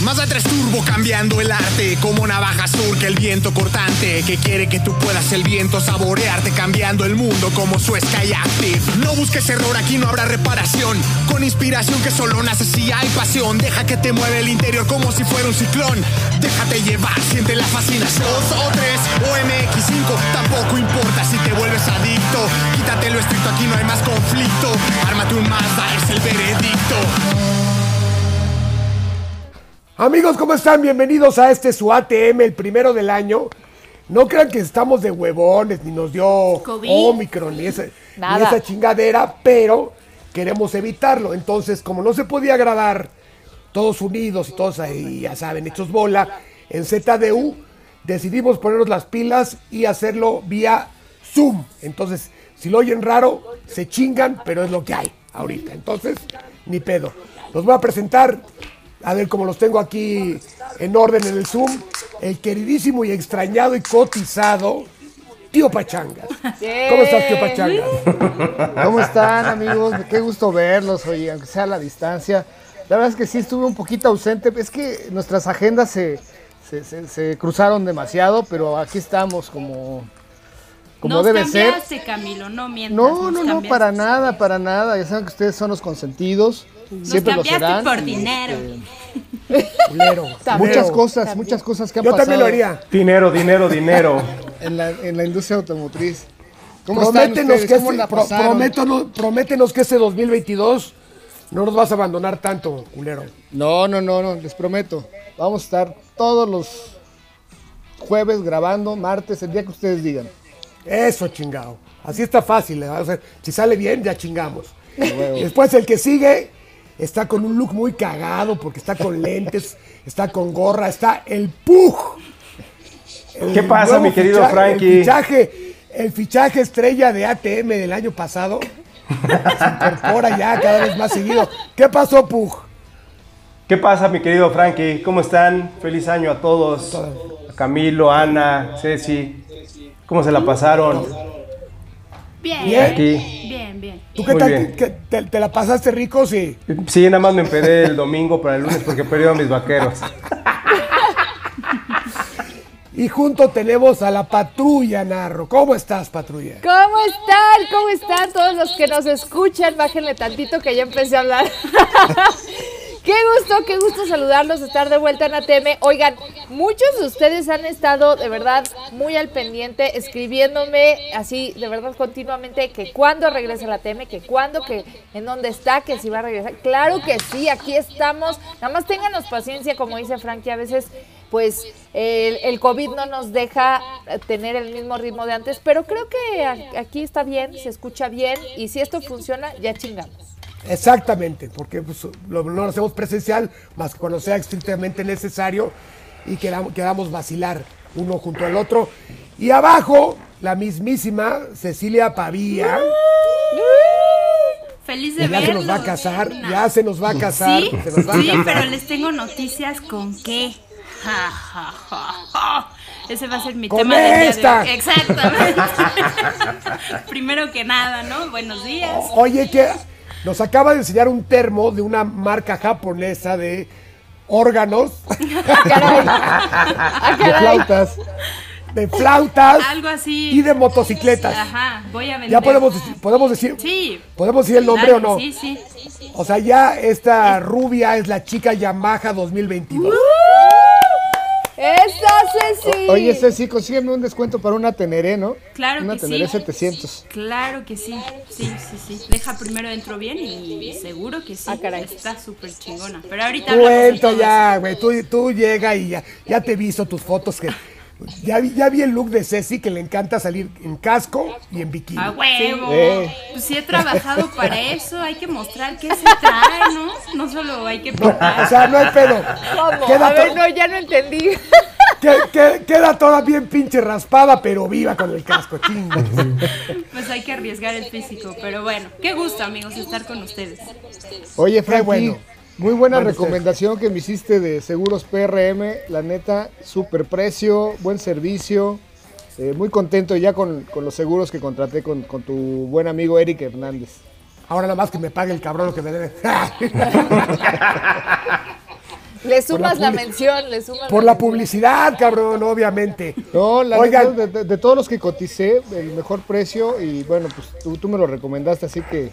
Mazda 3 Turbo cambiando el arte Como navaja surca el viento cortante Que quiere que tú puedas el viento saborearte Cambiando el mundo como su Sky Active No busques error, aquí no habrá reparación. Con inspiración que solo nace si hay pasión. Deja que te mueve el interior como si fuera un ciclón. Déjate llevar, siente la fascinación. 2 o 3 o MX5 Tampoco importa si te vuelves adicto. Quítate lo estricto, aquí no hay más conflicto. Ármate un Mazda, es el veredicto Amigos, ¿cómo están? Bienvenidos a este su ATM, el primero del año. No crean que estamos de huevones, ni nos dio Omicron, ni esa, ni esa chingadera, pero queremos evitarlo. Entonces, como no se podía grabar todos unidos y todos ahí, ya saben, hechos bola, en ZDU, decidimos ponernos las pilas y hacerlo vía Zoom. Entonces, si lo oyen raro, se chingan, pero es lo que hay ahorita. Entonces, ni pedo. Los voy a presentar a ver cómo los tengo aquí en orden en el Zoom, el queridísimo y extrañado y cotizado Tío Pachangas. ¿Cómo estás, Tío Pachangas? ¿Cómo están, amigos? Qué gusto verlos, oye, aunque sea a la distancia. La verdad es que sí estuve un poquito ausente. Es que nuestras agendas se, se, cruzaron demasiado, pero aquí estamos como, como nos debe cambiaste, ser. Camilo, no mientas. No, no, no, para nada, para nada. Ya saben que ustedes son los consentidos. Nos Siempre lo cambiaste serán. por dinero. este, muchas cosas, muchas cosas que han Yo pasado también lo haría. Dinero, dinero, dinero. En, la, en la industria automotriz. ¿Cómo Prométenos están que, ustedes? ¿Cómo este, la pro- pasaron? prométenos, prométenos que este 2022 no nos vas a abandonar tanto, culero. No, no, no, no, les prometo. Vamos a estar todos los jueves grabando, martes, el día que ustedes digan. Eso, chingado. Así está fácil. ¿eh? O sea, si sale bien, ya chingamos. Después el que sigue está con un look muy cagado porque está con lentes, está con gorra, está el Pug. El ¿Qué pasa, mi querido Frankie? El fichaje, el fichaje estrella de ATM del año pasado se incorpora ya cada vez más seguido. ¿Qué pasó, Pug? ¿Qué pasa, mi querido Frankie? ¿Cómo están? Feliz año a todos. A Camilo, Ana, Ceci. ¿Cómo se la pasaron? Bien, Bien. Aquí. bien, bien. ¿Tú qué Muy tal? bien. ¿Qué- te, te la pasaste rico? Sí. Sí, nada más me empedé el domingo para el lunes porque perdí a mis vaqueros. Y junto tenemos a la patrulla, Narro. ¿Cómo estás, patrulla? ¿Cómo están? ¿Cómo están todos los que nos escuchan? Bájenle tantito que ya empecé a hablar. Qué gusto, qué gusto saludarlos, estar de vuelta en ATM. Oigan, muchos de ustedes han estado de verdad muy al pendiente, escribiéndome así, de verdad, continuamente, que cuándo regresa la ATM, que cuándo, que en dónde está, que si va a regresar. Claro que sí, aquí estamos. Nada más ténganos paciencia, como dice Frankie, a veces pues el, COVID no nos deja tener el mismo ritmo de antes, pero creo que aquí está bien, se escucha bien y si esto funciona, ya chingamos. Exactamente, porque pues, lo- no lo hacemos presencial, más que cuando sea estrictamente necesario y queramos, queramos vacilar uno junto al otro. Y abajo, la mismísima Cecilia Pavía, Feliz de que ya se verlos. nos va a casar, ya se nos va a casar, Sí, se nos va a sí, casar. pero les tengo noticias con qué. Ja, ja, ja, ja. Ese va a ser mi ¡Con tema día de esta! hoy. Exactamente. Primero que nada, ¿no? Buenos días. Oye, que nos acaba de enseñar un termo de una marca japonesa de órganos, Caray. Ah, De flautas. de flautas Algo así. y de motocicletas. Ajá, voy a vender. Ya podemos decir, podemos decir, Sí. podemos decir el nombre o no. Sí, sí. O sea, ya esta rubia es la chica Yamaha 2022. ¡Eso, Ceci! Oye, Ceci, consígueme un descuento para una Teneré, ¿no? Claro Una que Teneré sí. 700. Claro que sí, sí, sí, sí. Deja primero entro bien y seguro que sí. Ah, caray. Está súper chingona. Pero ahorita Cuento ya, güey. Tú, tú llega y ya, ya te he visto tus fotos que. Ya vi, ya vi el look de Ceci que le encanta salir en casco y en bikini. ¡A huevo! Eh. Pues sí he trabajado para eso. Hay que mostrar qué se trae, ¿no? No solo hay que O pintar. sea, no hay pedo. ¿Cómo? Queda, A ver, no, ya no entendí. que- que- queda toda bien pinche raspada, pero viva con el casco, chingo. Pues hay que arriesgar el físico. Pero bueno, qué gusto, amigos, estar con ustedes. Oye, Frankie, bueno. Muy buena recomendación que me hiciste de Seguros PRM, la neta, super precio, buen servicio. Eh, muy contento ya con, los seguros que contraté con, tu buen amigo Eric Hernández. Ahora nada más que me pague el cabrón lo que me debe. Le sumas la, mención, le sumas Por la, publicidad, cabrón, obviamente. No, la Oigan, de, todos los que coticé, el mejor precio y bueno, pues tú, me lo recomendaste, así que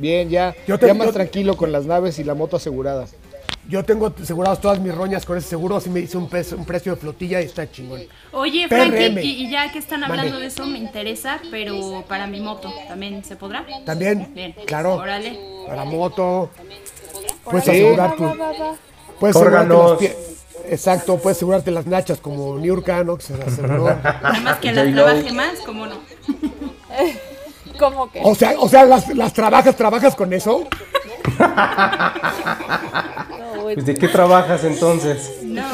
bien, ya, yo te, ya más tranquilo con las naves y la moto asegurada. Yo tengo asegurados todas mis roñas con ese seguro, así me hice un, un precio de flotilla y está chingón. Oye, Frankie, y, ya que están hablando de eso, me interesa, pero para mi moto, ¿también se podrá? También, Bien. claro. Órale. Para moto, puedes asegurar tu... Puedes asegurarte Exacto, puedes asegurarte las nachas como Niurka, ¿no? Que se aseguró. Además que las trabaje más, ¿cómo no? ¿Cómo que? O sea, o sea las, las trabajas, ¿trabajas con eso? pues, ¿De qué trabajas entonces? No,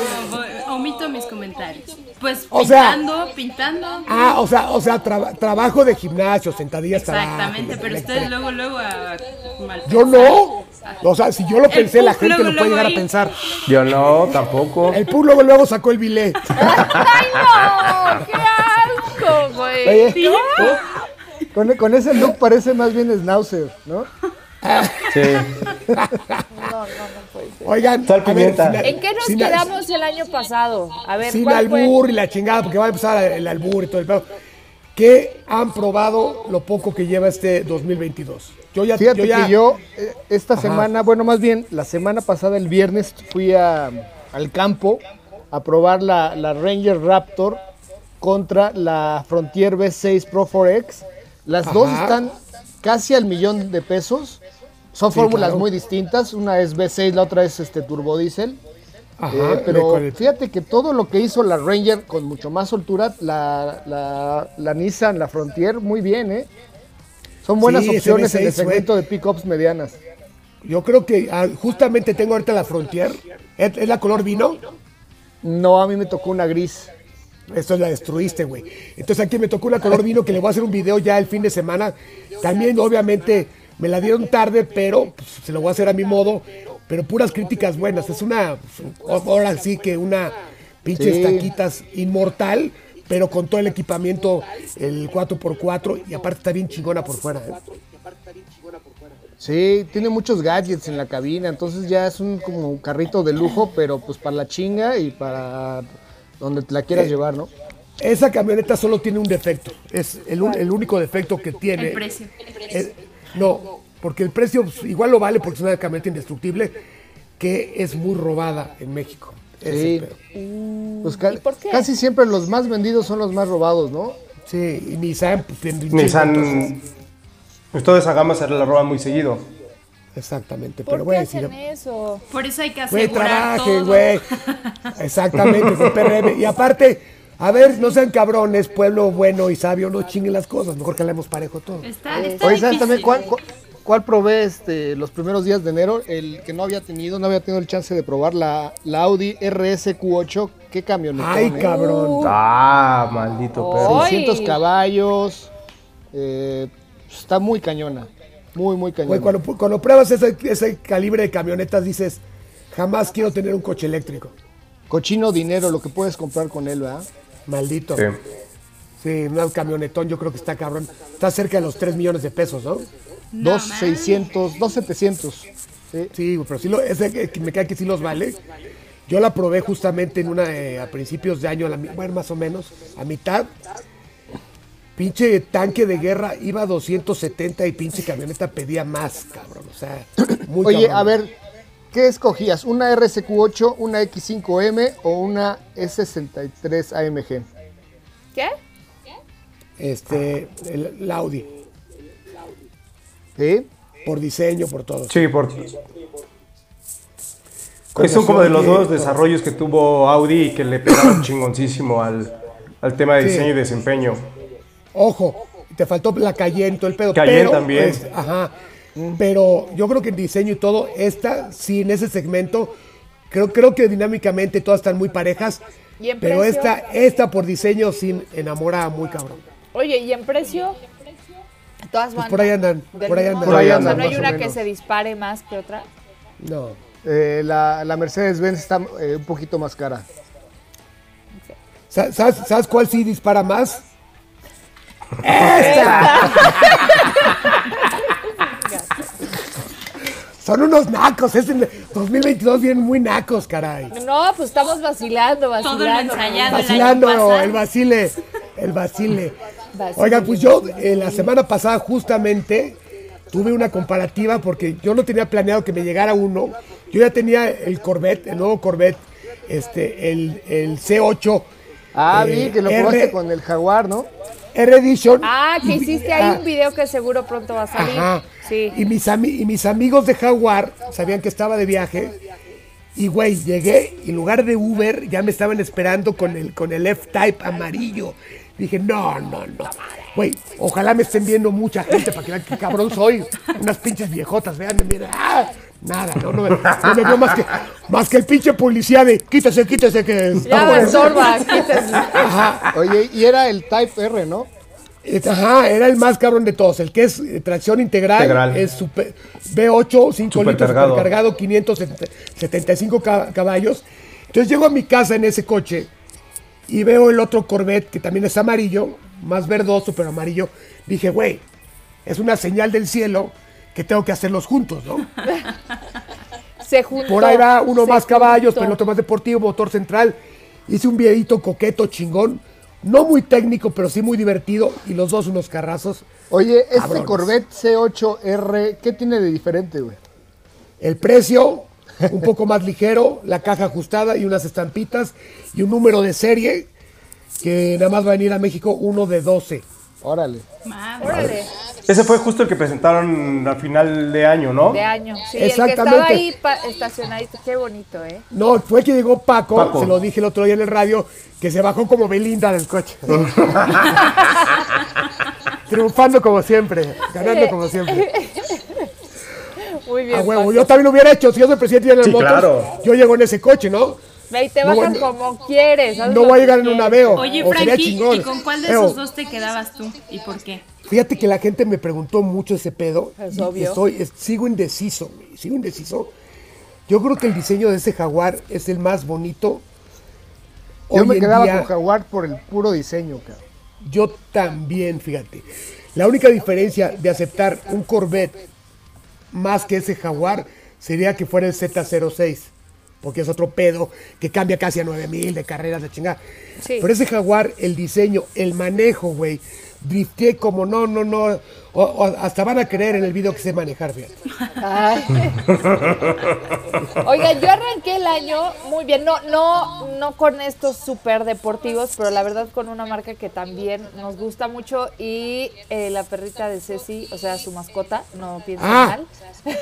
omito mis comentarios. Pues pintando, pintando. Ah, o sea, o sea, trabajo de gimnasio, sentadillas Exactamente, pero ustedes luego, luego a Yo no. O sea, si yo lo pensé, la gente lo puede llegar a pensar. Yo no, tampoco. El Pug luego, luego sacó el bilé. ¡Ay, no! ¡Qué asco, güey! Con, con, ese look parece más bien Schnauzer, ¿no? Sí. No, no, no puede ser. Oigan, ¿en qué nos quedamos el año pasado? A ver, sin albur y la chingada, porque va a empezar el albur y todo el pedo. ¿Qué han probado lo poco que lleva este 2022? Yo ya, Fíjate que yo eh, esta semana, bueno, más bien la semana pasada, el viernes, fui a, al campo a probar la, la, Ranger Raptor contra la Frontier V6 Pro 4X. Las dos están casi al millón de pesos. Son fórmulas muy distintas. Una es V6, la otra es este turbodiesel. Eh, pero fíjate que todo lo que hizo la Ranger con mucho más soltura, la, la, la Nissan, la Frontier, muy bien, ¿eh? Son buenas opciones en el segmento de pickups medianas. Yo creo que ah, justamente tengo ahorita la Frontier. ¿Es, la color vino? No, a mí me tocó una gris. Esto la destruiste, güey. Entonces aquí me tocó una color vino que le voy a hacer un video ya el fin de semana. También, obviamente, me la dieron tarde, pero pues, se lo voy a hacer a mi modo. Pero puras críticas buenas. Es una, ahora sí que una pinche estaquitas inmortal pero con todo el equipamiento, el 4x4, y aparte está bien chingona por fuera. ¿eh? Sí, tiene muchos gadgets en la cabina, entonces ya es un como carrito de lujo, pero pues para la chinga y para donde te la quieras eh, llevar, ¿no? Esa camioneta solo tiene un defecto, es el, único defecto que tiene. El precio. no, porque el precio pues, igual lo vale porque es una camioneta indestructible que es muy robada en México. Sí. Pues casi siempre los más vendidos son los más robados, ¿no? Sí, y Nissan. Pues, Nissan. Pues toda esa gama se la roba muy seguido. Exactamente, ¿Por pero qué hacen eso? Por eso hay que asegurar güey, güey. Exactamente, PRM. Y aparte, a ver, no sean cabrones, pueblo bueno y sabio, no chinguen las cosas, mejor que hablemos parejo todo. Está, está Oye, ¿sabes también cuál, ¿Cuál probé este, los primeros días de enero? El que no había tenido, no había tenido el chance de probar la, la Audi RSQ8. ¿Qué camioneta? ¡Ay, eh? cabrón! ¡Ah, maldito perro! 600 caballos. Eh, está muy cañona. Muy, muy cañona. cuando, cuando, pruebas ese, ese calibre de camionetas dices, jamás quiero tener un coche eléctrico. Cochino dinero, lo que puedes comprar con él, ¿verdad? Maldito. Sí. Sí, un camionetón yo creo que está cabrón. Está cerca de los 3 millones de pesos, ¿no? 2,600, 2,700. Sí. sí, pero sí lo, ese, me cae que sí los vale. Yo la probé justamente en una eh, a principios de año, a la, bueno, más o menos, a mitad. Pinche tanque de guerra iba a 270 y pinche camioneta pedía más, cabrón. O sea, muy Oye, a ver, ¿qué escogías? ¿Una RSQ8, una X5M o una S63 AMG? ¿Qué? Este, el, la Audi. ¿Sí? Por diseño, por todo. Sí, por... Es son como de los dos desarrollos que tuvo Audi y que le pegaron chingoncísimo al, tema de diseño y desempeño. Ojo, te faltó la Cayenne, todo el pedo. Cayenne también. Pues, ajá. Pero yo creo que en diseño y todo, esta, sí, en ese segmento, creo, creo que dinámicamente todas están muy parejas. pero esta, esta por diseño sí enamora muy cabrón. Oye, ¿y en precio? Todas pues por ahí andan, por ahí andan. Por ahí andan ¿No hay una que se dispare más que otra? No. eh, la, la Mercedes-Benz está eh, un poquito más cara. ¿Sabes, sabes cuál sí dispara más? Son unos nacos, es el 2022 vienen muy nacos, caray. No, pues estamos vacilando, vacilando. Todo lo ensayado Vacilando, el año pasado. el vacile, el vacile. Vacile. Oiga, pues yo eh, la semana pasada justamente tuve una comparativa porque yo no tenía planeado que me llegara uno. Yo ya tenía el Corvette, el nuevo Corvette, este, el, el C8. Ah, eh, vi que lo probaste con el Jaguar, ¿no? R Edition. Ah, que Y- hiciste ahí ah, un video que seguro pronto va a salir. Ajá. Sí. Y mis, ami- y mis amigos de Jaguar sabían que estaba de viaje. Y güey, llegué y en lugar de Uber ya me estaban esperando con el, con el F-Type amarillo. Dije, no, no, no. Güey, ojalá me estén viendo mucha gente para que vean qué cabrón soy. Unas pinches viejotas, vean, mira. ah, nada, no, no, me- no me vio más que, más que el pinche policía de quítese, quítese que... Ya está me bueno". estorba, quítese. Ajá, Oye, y era el Type R, ¿no? Eh, Ajá, era el más cabrón de todos. El que es eh, tracción integral, Integral. es super, V8, 5 litros, supercargado, 575 ca- caballos. Entonces llego a mi casa en ese coche y veo el otro Corvette que también es amarillo, más verdoso, pero amarillo. Dije, güey, es una señal del cielo que tengo que hacerlos juntos, ¿no? Se juntó. Por ahí va uno más caballos, juntó. pero el otro más deportivo, motor central. Hice un videito coqueto, chingón. No muy técnico, pero sí muy divertido. Y los dos unos carrazos. Oye, este Cabrones. Corvette C8R, ¿qué tiene de diferente, güey? El precio, un poco más ligero, la caja ajustada y unas estampitas y un número de serie que nada más va a venir a México uno de 12. Órale. Madre. Órale, Ese fue justo el que presentaron al final de año, ¿no? de año. Sí, el que Exactamente. estaba ahí pa- estacionadito. Qué bonito, ¿eh? No, fue que llegó Paco, Paco. se lo dije el otro día en el radio, que se bajó como Belinda del coche. Triunfando como siempre, ganando como siempre. Muy bien. A huevo, Paco. yo también lo hubiera hecho, si yo soy presidente de las Sí, motos, claro. yo llego en ese coche, ¿no? Ve y te No, bueno, como quieres. No voy a llegar en un aveo. Oye, Frankie. ¿y con cuál de esos dos te quedabas tú? ¿Y por qué? Fíjate que la gente me preguntó mucho ese pedo. Es y obvio. Estoy, es- sigo indeciso, sigo indeciso. Yo creo que el diseño de ese jaguar es el más bonito. Yo Hoy me quedaba día, con Jaguar por el puro diseño, cabrón. Yo también, fíjate. La única diferencia de aceptar un Corvette más que ese jaguar sería que fuera el Z06. Porque es otro pedo que cambia casi a 9000 de carreras de chingada. Sí. Pero ese jaguar, el diseño, el manejo, güey. Drifté como no, no, no. o- o hasta van a creer en el video que sé manejar, fíjate. Oiga, yo arranqué el año muy bien, no, no, no con estos súper deportivos, pero la verdad con una marca que también nos gusta mucho y eh, la perrita de Ceci, o sea, su mascota, no piensen Ah. mal.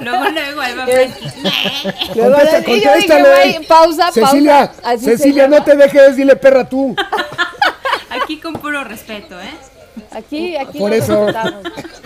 Luego, luego, ahí va. Luego, Contesta- contéstale. pausa, Cecilia, pausa. Así Cecilia, llama. no te dejes, dile perra tú. Aquí con puro respeto, ¿eh? Aquí, aquí Por nos eso.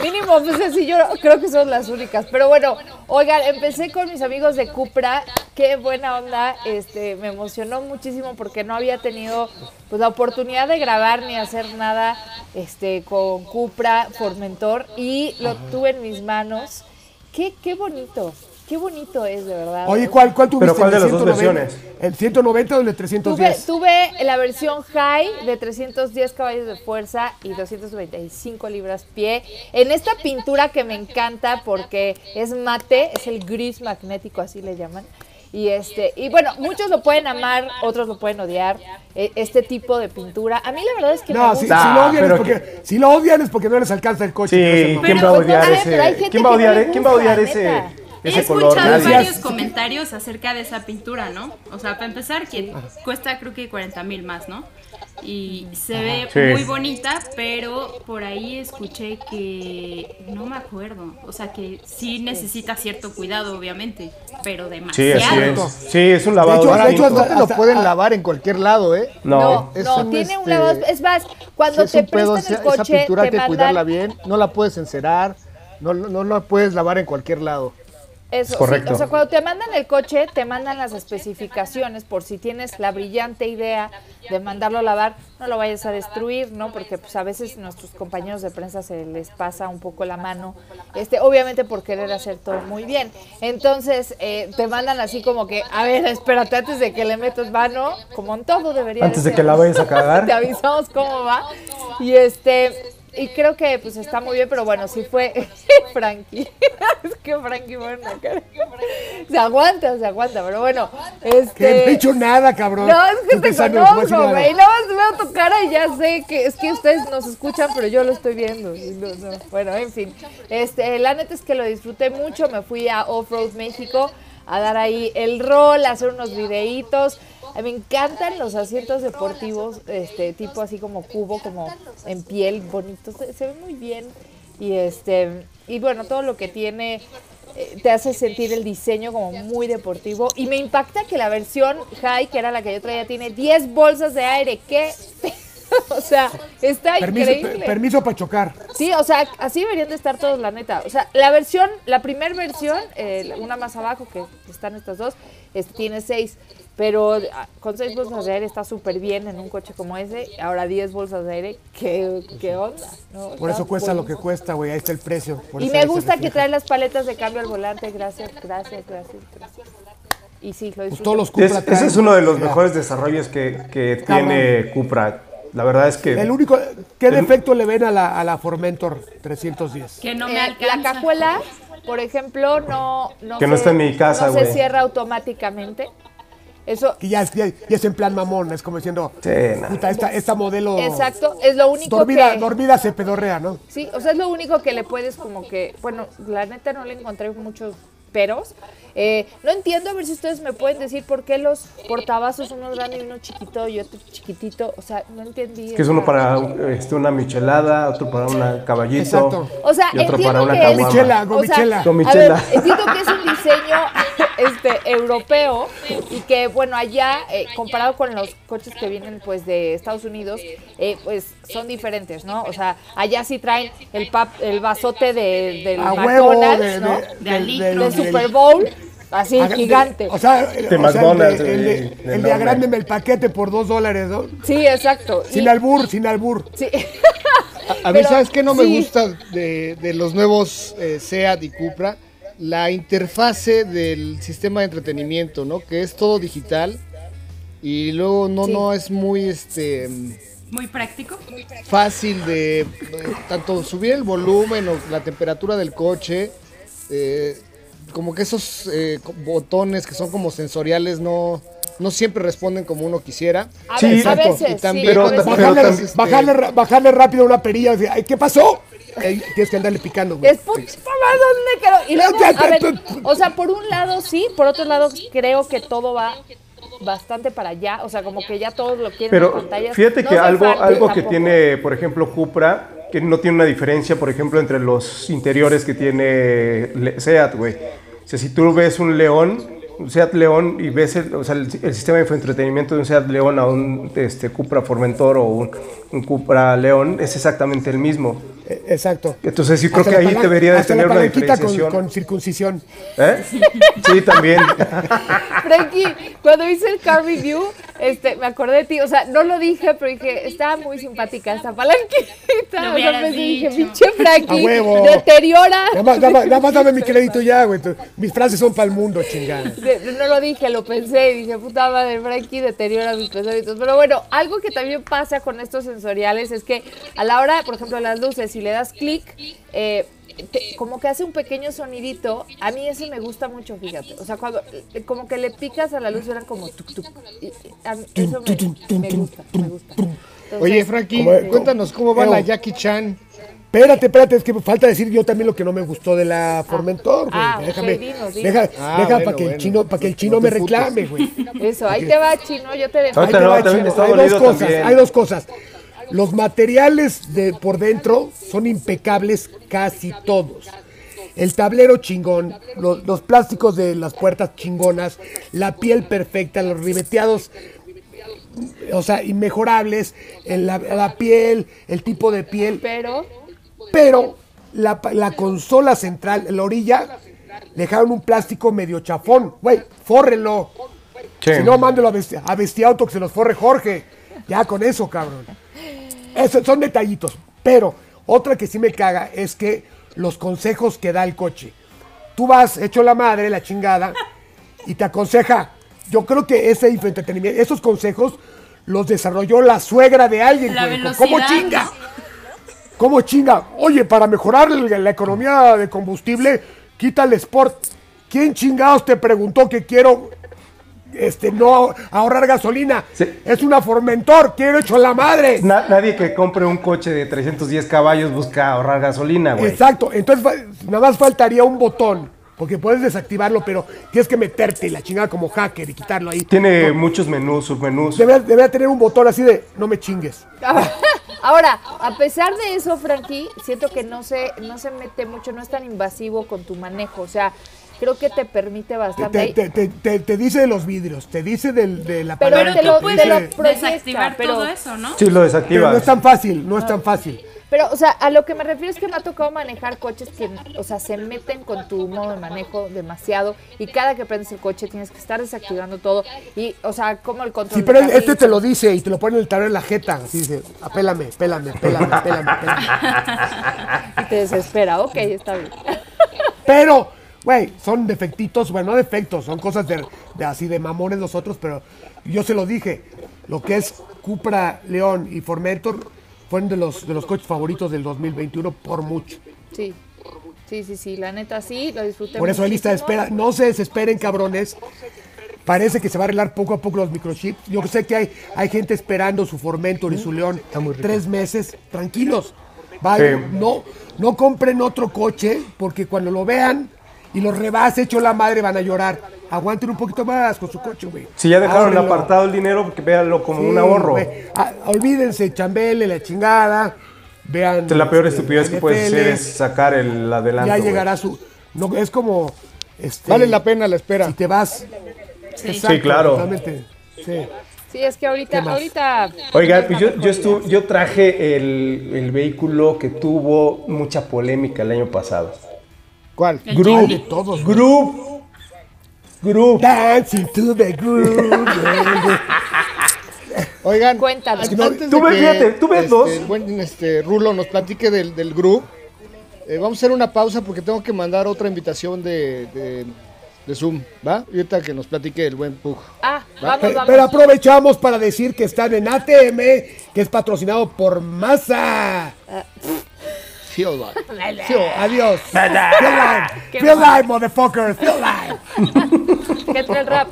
Mínimo, pues así yo creo que son las únicas. Pero bueno, oigan, empecé con mis amigos de Cupra. Qué buena onda. Este, me emocionó muchísimo porque no había tenido pues la oportunidad de grabar ni hacer nada este con Cupra Formentor y lo tuve en mis manos. Qué, qué bonito. Qué bonito es, de verdad. Oye, ¿cuál, cuál tuviste? ¿Pero cuál de ¿El las dos 190? versiones? ¿El 190 o el de Tuve, 310? tuve la versión high de 310 caballos de fuerza y 295 libras pie. En esta pintura que me encanta porque es mate, es el gris magnético, así le llaman. Y este, y bueno, muchos lo pueden amar, otros lo pueden odiar, eh, este tipo de pintura. A mí la verdad es que me No, gusta. si, si lo odian es pero porque, si lo odian es porque no les alcanza el coche. Sí, es ¿quién va a pues, odiar hay ese? ¿Quién va a odiar, le ese. He color? escuchado Nadie. varios comentarios acerca de esa pintura, ¿no? O sea, para empezar, que cuesta creo que 40 mil más, ¿no? Y se ve Sí. muy bonita, pero por ahí escuché que no me acuerdo. O sea, que sí necesita cierto cuidado, obviamente, pero Sí, demasiado. así es. Sí, es un lavado. De hecho, Ahora, de hecho, no hasta- te lo pueden lavar en cualquier lado, ¿eh? No, No. Es no, un, tiene un este, lavado. Es más, cuando Sí, te un pedo, prestan el esa, esa coche, pintura hay te que cuidarla bien, no la puedes encerar, no, no la puedes lavar en cualquier lado. Eso, Es correcto. sí, o sea, cuando te mandan el coche, te mandan las especificaciones por si tienes la brillante idea de mandarlo a lavar, no lo vayas a destruir, ¿no? Porque pues a veces nuestros compañeros de prensa se les pasa un poco la mano, este, obviamente por querer hacer todo muy bien. Entonces eh, te mandan así como que, a ver, espérate antes de que le metas mano, como en todo debería Antes de que la vayas a cagar. te avisamos cómo va. Y este, y creo que pues está muy bien, pero bueno, sí fue Frankie. es que Frankie, bueno, se aguanta, se aguanta, pero bueno, este... Que no he hecho nada, cabrón. No, es que te conozco, güey. No, veo tu cara y ya sé que es que ustedes nos escuchan, pero yo lo estoy viendo. Bueno, en fin. Este, la neta es que lo disfruté mucho. Me fui a Off-Road México a dar ahí el rol, a hacer unos videitos. Me encantan los asientos deportivos, este tipo así como cubo, como en piel, bonito, se, ve muy bien. Y este y bueno, todo lo que tiene eh, te hace sentir el diseño como muy deportivo. Y me impacta que la versión High, que era la que yo traía, tiene 10 bolsas de aire. ¿Qué? o sea, está increíble. permiso para chocar. Sí, o sea, así deberían de estar todos, la neta. O sea, la versión, la primera versión, eh, una más abajo, que están estas dos, este, tiene 6. Pero ah, con seis bolsas de aire está súper bien en un coche como ese. Ahora 10 bolsas de aire, ¿qué, qué onda? Por eso cuesta lo que cuesta, güey. Ahí está el precio. y me gusta que trae las paletas de cambio al volante. Gracias, gracias, gracias. gracias. Y sí, lo pues todos los Cupra Ese es uno de los mejores desarrollos que, que tiene Cupra. La verdad es que... El único... ¿Qué defecto le ven a la, a la Formentor 310? Que no me eh, alcanza. La cajuela, por ejemplo, no... no que no está en mi casa, No se cierra automáticamente. Eso. Que ya es, ya, es en plan mamón, es como diciendo, sí, puta, esta, esta, modelo. Exacto, es lo único dormida, que. Dormida se pedorrea, ¿no? Sí, o sea, es lo único que le puedes, como que. Bueno, la neta no le encontré muchos peros. Eh, no entiendo, a ver si ustedes me pueden decir por qué los portavasos, uno grande y uno chiquito y otro chiquitito. O sea, no entendí. Es que es uno para este, una michelada, otro para una caballito. Exacto. O sea, y otro para una que Michela, con michela. con michela. entiendo que es un diseño este, europeo y que, bueno, allá, eh, comparado con los coches que vienen pues de Estados Unidos, eh, pues son diferentes, ¿no? O sea, allá sí traen el, pap, el vasote de, del McDonald's, ¿no? de, Super Bowl. Así, gigante. O sea, de McDonald's. el, el, de, el paquete por dos dólares, ¿no? Sí, exacto. Sin albur, sin albur. Sí. A, mí, ¿sabes qué no me gusta de, de, los nuevos eh, SEAT y Cupra? La interfase del sistema de entretenimiento, ¿no? Que es todo digital y luego no, no es muy, este... Muy práctico. Fácil de eh, tanto subir el volumen o la temperatura del coche. Eh, como que esos eh, botones que son como sensoriales no, no siempre responden como uno quisiera. A, sí, a veces, y también, pero, bajarle, bajarle, rápido una perilla, Ay, ¿qué pasó? Tienes que andarle picando, güey. Es ¿dónde quedó? Y luego, a ver, o sea, por un lado sí, por otro lado creo que todo va bastante para allá, o sea, como que ya todos lo quieren Pero en pantallas. fíjate que algo, algo que tiene, por ejemplo, Cupra, que no tiene una diferencia, por ejemplo, entre los interiores que tiene Seat, güey. O sea, si tú ves un León, un Seat León y ves el, o sea, el, sistema de entretenimiento de un Seat León a un este, Cupra Formentor o un, un Cupra León, es exactamente el mismo. Eh, exacto. Entonces sí creo que ahí debería de tener una diferenciación. Con, con, circuncisión. ¿Eh? Sí, también. Frankie, cuando hice el car review, este, me acordé de ti, o sea, no lo dije, pero dije, estaba muy simpática esta palanquita. No o sea, dije, pinche Frankie, huevo. deteriora. Nada más, dame mi crédito ya, güey. Mis frases son para el mundo, chingada. No lo dije, lo pensé y dije, puta madre, Frankie deteriora mis pensamientos. Pero bueno, algo que también pasa con estos sensoriales es que a la hora, por ejemplo, las luces, si le das clic, eh, como que hace un pequeño sonidito. A mí ese me gusta mucho, fíjate. O sea, cuando como que le picas a la luz, era como tuk tuk. eso me, gusta, me gusta. Oye, Frankie, cuéntanos cómo va la Jackie Chan. Espérate, espérate, es que falta decir yo también lo que no me gustó de la ah. Formentor, güey. Ah, déjame, okay, deja, ah, deja para que el chino, para que el chino me reclame, güey. Eso, ahí te va, chino, yo te dejo. Ahí te va, chino. Hay dos cosas, hay dos cosas. Los materiales de por dentro son impecables casi todos. El tablero chingón, los, plásticos de las puertas chingonas, la piel perfecta, los ribeteados, o sea, inmejorables, la, la piel, el tipo de piel. Pero. Pero la, consola central, la orilla, dejaron un plástico medio chafón. Güey, fórrelo. Si no, mándelo a, Bestiauto que se los forre Jorge. Ya con eso, cabrón. Eso, son detallitos. Pero otra que sí me caga es que los consejos que da el coche. Tú vas hecho la madre, la chingada, y te aconseja. Yo creo que ese entretenimiento, esos consejos los desarrolló la suegra de alguien, güey. ¿Cómo chinga? ¿Cómo chinga? Oye, para mejorar la economía de combustible, quita el sport. ¿Quién chingados te preguntó que quiero este, no ahorrar gasolina. Es una Formentor, quiero hecho la madre. nadie que compre un coche de 310 caballos busca ahorrar gasolina, güey. Exacto, entonces nada más faltaría un botón. Porque puedes desactivarlo, pero tienes que meterte la chingada como hacker y quitarlo ahí. Tiene muchos menús, submenús. Debería, tener un botón así de no me chingues. Ahora, a pesar de eso, Frankie, siento que no se, no se mete mucho, no es tan invasivo con tu manejo. O sea, creo que te permite bastante. Te, dice de los vidrios, te dice de la Pero te lo, te lo desactivar todo eso, ¿no? Sí, lo desactiva. no es tan fácil, no es tan fácil. Pero, o sea, a lo que me refiero es que me ha tocado manejar coches que, o sea, se meten con tu modo de manejo demasiado y cada que prendes el coche tienes que estar desactivando todo y, o sea, como el control. Sí, pero este te lo dice y te lo pone en el tablero en la jeta. Así dice, apélame, pélame, pélame, pélame, pélame. Y te desespera, ok, está bien. Pero Güey, son defectitos, bueno, no defectos, son cosas de, así de mamones nosotros, pero yo se lo dije, lo que es Cupra León y Formentor fueron de los, de los coches favoritos del 2021 por mucho. Sí, sí, sí, sí, la neta sí, lo disfruté Por eso hay lista de espera, no se desesperen cabrones, parece que se va a arreglar poco a poco los microchips. Yo sé que hay, hay gente esperando su Formentor y su León tres meses, tranquilos. no, no compren otro coche porque cuando lo vean y los rebase hecho la madre van a llorar. Aguanten un poquito más con su coche, güey. Si ya dejaron apartado el dinero, porque véanlo como un ahorro. Ah, olvídense, chambele, la chingada. Vean. la peor estupidez que puedes hacer es sacar el adelanto. Ya llegará su. No, es como. Este, vale la pena la espera. Si te vas. Sí, sí claro. Sí. Sí, es que ahorita, ahorita. Oiga, pues yo, yo, yo traje el, el, vehículo que tuvo mucha polémica el año pasado. ¿Cuál? Group. De todos. Group. Group. Dancing to the group. Oigan, cuéntanos. Antes tú ves, fíjate, tú ves este, dos. Buen, este, Rulo nos platique del, del group. Eh, vamos a hacer una pausa porque tengo que mandar otra invitación de, de, de Zoom, ¿va? Y ahorita que nos platique el buen Pug. Ah, vamos, vamos. Pero aprovechamos para decir que están en ATM, que es patrocinado por Masa. Uh, Feel like. Feel, adiós. Feel like. Feel like, motherfucker. Feel like. ¿Qué tal el rap?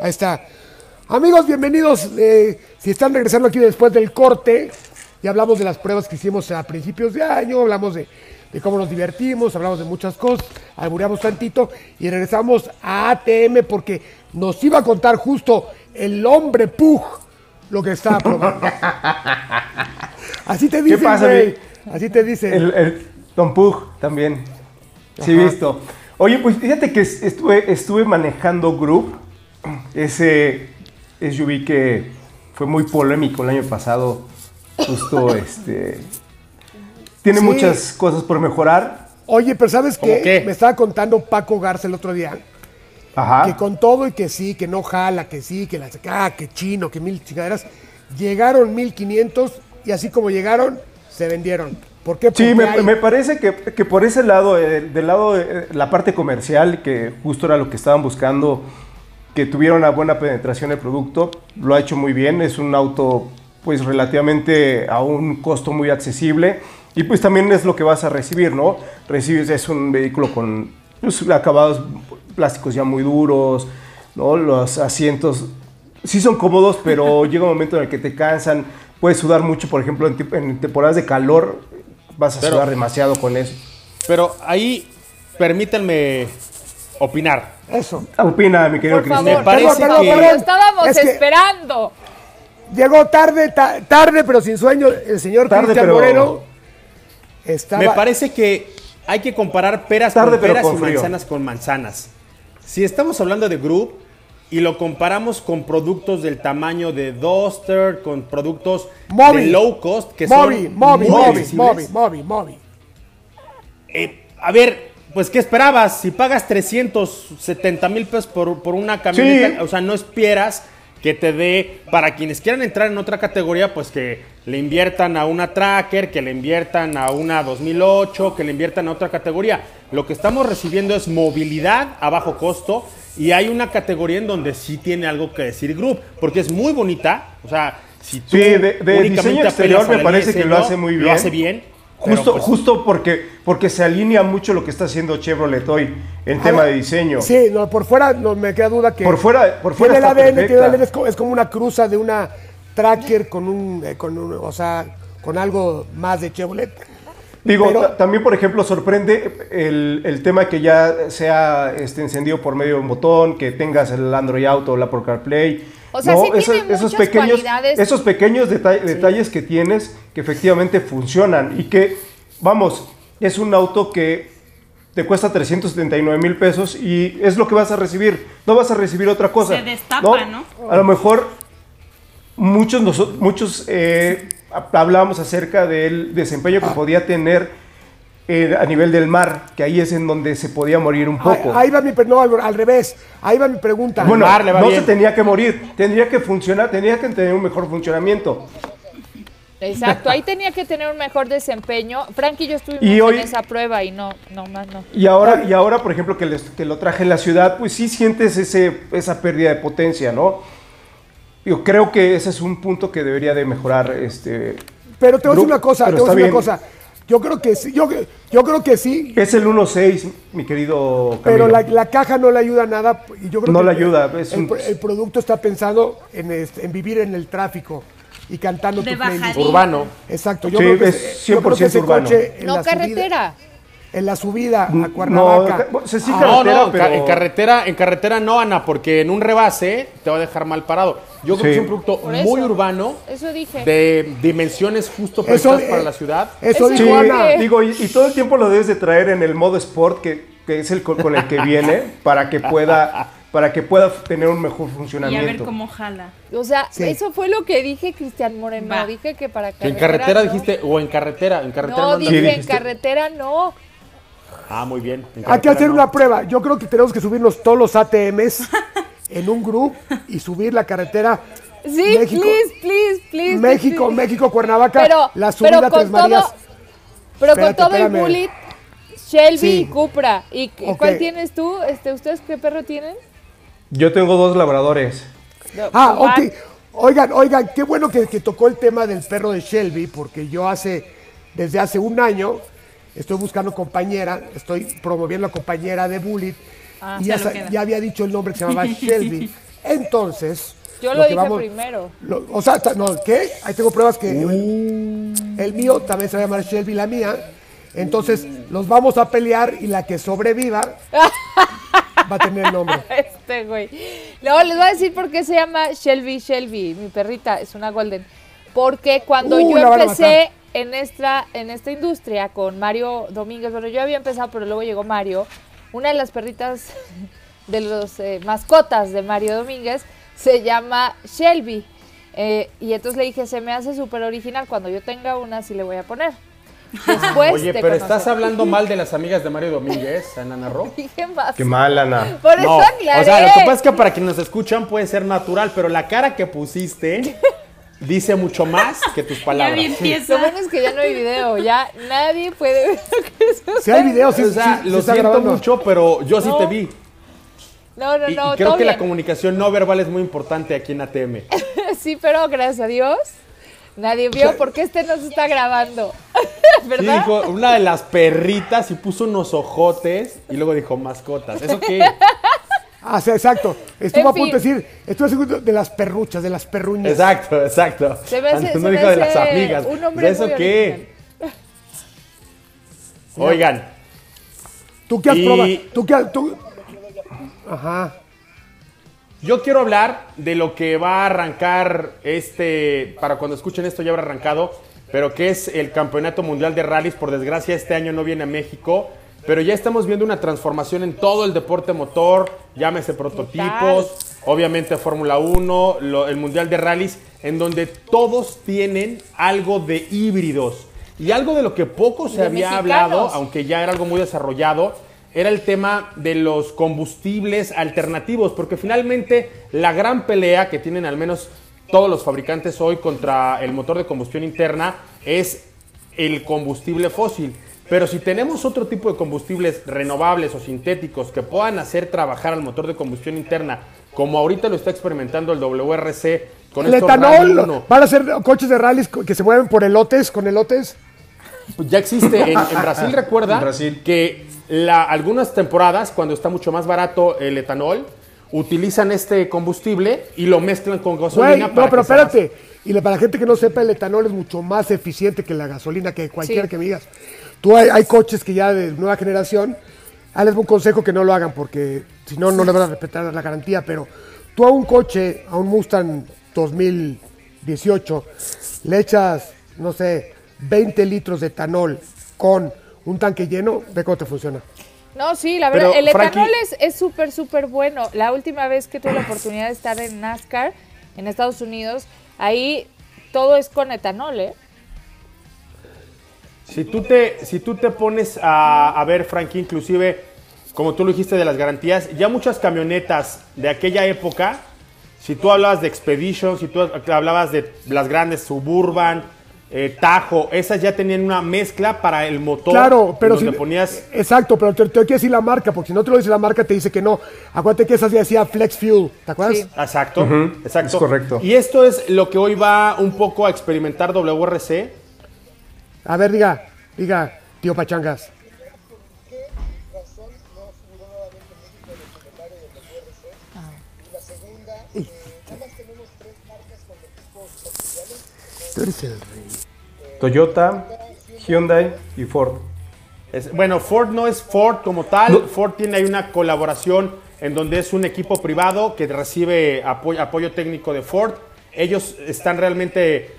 Ahí está. Amigos, bienvenidos. Eh, si están regresando aquí después del corte, ya hablamos de las pruebas que hicimos a principios de año, hablamos de, de cómo nos divertimos, hablamos de muchas cosas, albureamos tantito y regresamos a ATM porque nos iba a contar justo el hombre Pug lo que está probando. Así te dicen, ¿Qué Así te dicen. El, Don Pug también. Sí, visto. Oye, pues fíjate que estuve, estuve manejando Group, ese SUV que fue muy polémico el año pasado. Justo este. Tiene muchas cosas por mejorar. Oye, pero ¿sabes qué? Me estaba contando Paco Garza el otro día que con todo y que sí, que no jala, que sí, que la ah, que chino, que mil chingaderas, llegaron 1500 y así como llegaron, se vendieron. ¿Por qué? sí, me, parece que, por ese lado, eh, del lado de eh, la parte comercial, que justo era lo que estaban buscando, que tuviera una buena penetración de producto, lo ha hecho muy bien. Es un auto, pues relativamente a un costo muy accesible. Y pues también es lo que vas a recibir, ¿no? Recibes, es un vehículo con pues, acabados plásticos ya muy duros, ¿no? Los asientos sí son cómodos, pero llega un momento en el que te cansan. Puedes sudar mucho, por ejemplo, en, temporadas de calor vas a sudar demasiado con eso. Pero ahí, permítanme opinar. Eso. Opina, mi querido Cristian. Me parece que... estábamos esperando. Llegó tarde, tarde, pero sin sueño, el señor Cristian Moreno. Me parece que hay que comparar peras con peras y manzanas con manzanas. Si estamos hablando de Group y lo comparamos con productos del tamaño de Duster, con productos de low cost que son Mobi, Mobi, Mobi, Mobi, Mobi. Eh, a ver, pues, ¿qué esperabas? Si pagas 370 mil pesos por, una camioneta, o sea, no esperas que te dé, para quienes quieran entrar en otra categoría, pues que le inviertan a una Tracker, que le inviertan a una 2008, que le inviertan a otra categoría. Lo que estamos recibiendo es movilidad a bajo costo y hay una categoría en donde sí tiene algo que decir Group, porque es muy bonita, o sea, si tú sí, de, diseño exterior me parece que lo hace muy bien. Lo hace bien Justo, pues, justo porque, porque se alinea mucho lo que está haciendo Chevrolet hoy en tema de diseño. Sí, no, por fuera no me queda duda que. Por fuera, por fuera. Tiene el ADN, tiene el ADN, es, como, una cruza de una tracker con un, eh, con un, o sea, con algo más de Chevrolet. Digo, también, por ejemplo, sorprende el, el, tema que ya sea este, encendido por medio de un botón, que tengas el Android Auto o el Apple CarPlay o sea, sí tiene esos, pequeños, esos pequeños detalles que tienes que efectivamente funcionan y que, vamos, es un auto que te cuesta 379 mil pesos y es lo que vas a recibir. No vas a recibir otra cosa. Se destapa, ¿no? A lo mejor muchos, muchos eh, hablábamos acerca del desempeño que podía tener eh, a nivel del mar, que ahí es en donde se podía morir un poco. Ahí, va mi no, al, revés, ahí va mi pregunta. Bueno, no se tenía que morir, tendría que funcionar, tenía que tener un mejor funcionamiento. Exacto, ahí tenía que tener un mejor desempeño. Frank y yo estuvimos en esa prueba y no, no más no. Y ahora, y ahora por ejemplo, que, que lo traje en la ciudad, pues sí sientes ese, esa pérdida de potencia, ¿no? Yo creo que ese es un punto que debería de mejorar este. Pero te voy a decir una cosa, te voy a decir una cosa. Yo creo que sí, yo, yo creo que sí. Es el 1.6, mi querido Pero la, caja no le ayuda nada. Y yo creo no le ayuda. el, producto está pensado en, este, en vivir en el tráfico y cantando de tu playlist. Urbano. Exacto. Yo creo que es 100% urbano. no carretera en la subida a Cuernavaca. No, sí, carretera, pero... en carretera, en carretera no, Ana, porque en un rebase te va a dejar mal parado. Yo creo que es un producto muy urbano. Eso dije. De dimensiones justo perfectas para la ciudad. Eso, dijo Ana. Digo, y, todo el tiempo lo debes de traer en el modo sport, que, que es el con el que viene, para que pueda para que pueda tener un mejor funcionamiento. Y a ver cómo jala. O sea, eso fue lo que dije, Cristian Moreno. Dije que para carretera. En carretera dijiste, o en carretera. En carretera no, dije, en carretera no. Ah, muy bien. Hay que hacer una prueba. Yo creo que tenemos que subirnos todos los ATMs en un grupo y subir la carretera. Sí, México, please, please, please. México, México, Cuernavaca. Pero, la subida pero con Todo, pero con todo el bullet, Shelby y Cupra. ¿Y cuál tienes tú? Este, ¿Ustedes qué perro tienen? Yo tengo dos labradores. ah, ok. Oigan, oigan, qué bueno que, que tocó el tema del perro de Shelby, porque yo hace, desde hace un año, estoy buscando compañera, estoy promoviendo a compañera de Bullet ah, y ya, había dicho el nombre que se llamaba Shelby. Entonces. Yo lo, dije primero. o sea, no, ¿qué? Ahí tengo pruebas que el, mío también se va a llamar Shelby, la mía. Entonces, los vamos a pelear y la que sobreviva va a tener el nombre. Este güey. Luego les voy a decir por qué se llama Shelby Shelby. Mi perrita es una golden. Porque cuando uh, yo empecé en esta, en esta industria con Mario Domínguez, bueno, yo había empezado, pero luego llegó Mario, una de las perritas de los eh, mascotas de Mario Domínguez se llama Shelby. Eh, y entonces le dije, se me hace súper original, cuando yo tenga una sí le voy a poner. Después Oye, pero estás hablando mal de las amigas de Mario Domínguez, Ana Ro. Dije más. Qué mal, Ana. Por eso aclaré. O sea, lo que pasa es que para quienes nos escuchan puede ser natural, pero la cara que pusiste dice mucho más que tus palabras. Lo bueno es que ya no hay video, ya nadie puede ver lo que es. Si hay video, sí, o sea, lo siento mucho, pero yo sí te vi. No, no, no. creo que la comunicación no verbal es muy importante aquí en ATM. sí, pero gracias a Dios. Nadie vio porque este no se está grabando. ¿Verdad? dijo una de las perritas y puso unos ojotes y luego dijo mascotas. ¿Eso qué? Ah, sí, exacto. Estuvo a punto de decir, estuvo segundo de las perruchas, de las perruñas. Exacto, exacto. Se ve se no dijo de las amigas. Un hombre ¿De eso qué? Oigan. ¿Tú qué has probado? ¿Tú qué has, tú? Ajá. Yo quiero hablar de lo que va a arrancar este, para cuando escuchen esto ya habrá arrancado, pero que es el Campeonato Mundial de Rallys. Por desgracia, este año no viene a México. Pero ya estamos viendo una transformación en todo el deporte motor, llámese prototipos, obviamente Fórmula 1, el Mundial de Rallys, en donde todos tienen algo de híbridos. Y algo de lo que poco se había hablado, aunque ya era algo muy desarrollado, era el tema de los combustibles alternativos, porque finalmente la gran pelea que tienen al menos todos los fabricantes hoy contra el motor de combustión interna es el combustible fósil. Pero si tenemos otro tipo de combustibles renovables o sintéticos que puedan hacer trabajar al motor de combustión interna, como ahorita lo está experimentando el WRC con el etanol, van a ser coches de rallies que se mueven por elotes, con elotes. Pues ya existe en, Brasil, recuerda que la, algunas temporadas, cuando está mucho más barato el etanol, utilizan este combustible y lo mezclan con gasolina. no, pero espérate. Y para la gente que no sepa, el etanol es mucho más eficiente que la gasolina, que cualquiera que me digas. Tú hay, coches que ya de nueva generación, hazles un consejo que no lo hagan porque si no, no le van a respetar la garantía, pero tú a un coche, a un Mustang 2018, le echas, no sé, 20 litros de etanol con un tanque lleno, ve cómo te funciona. No, sí, la verdad, el etanol es súper, súper bueno. La última vez que tuve la oportunidad de estar en NASCAR, en Estados Unidos, ahí todo es con etanol, ¿eh? Si tú te, si tú te pones a, ver, Frankie, inclusive, como tú lo dijiste de las garantías, ya muchas camionetas de aquella época, si tú hablabas de Expedition, si tú hablabas de las grandes Suburban, eh, Tajo, esas ya tenían una mezcla para el motor. Claro, pero si ponías. Exacto, pero te, tengo que decir la marca, porque si no te lo dice la marca, te dice que no. Acuérdate que esas ya decía Flex Fuel, ¿te acuerdas? Sí. Exacto, exacto. Es correcto. Y esto es lo que hoy va un poco a experimentar WRC a ver, diga, diga, tío Pachangas. Tú eres el rey. Toyota, Hyundai y Ford. bueno, Ford no es Ford como tal. Ford tiene ahí una colaboración en donde es un equipo privado que recibe apoyo técnico de Ford. Ellos están realmente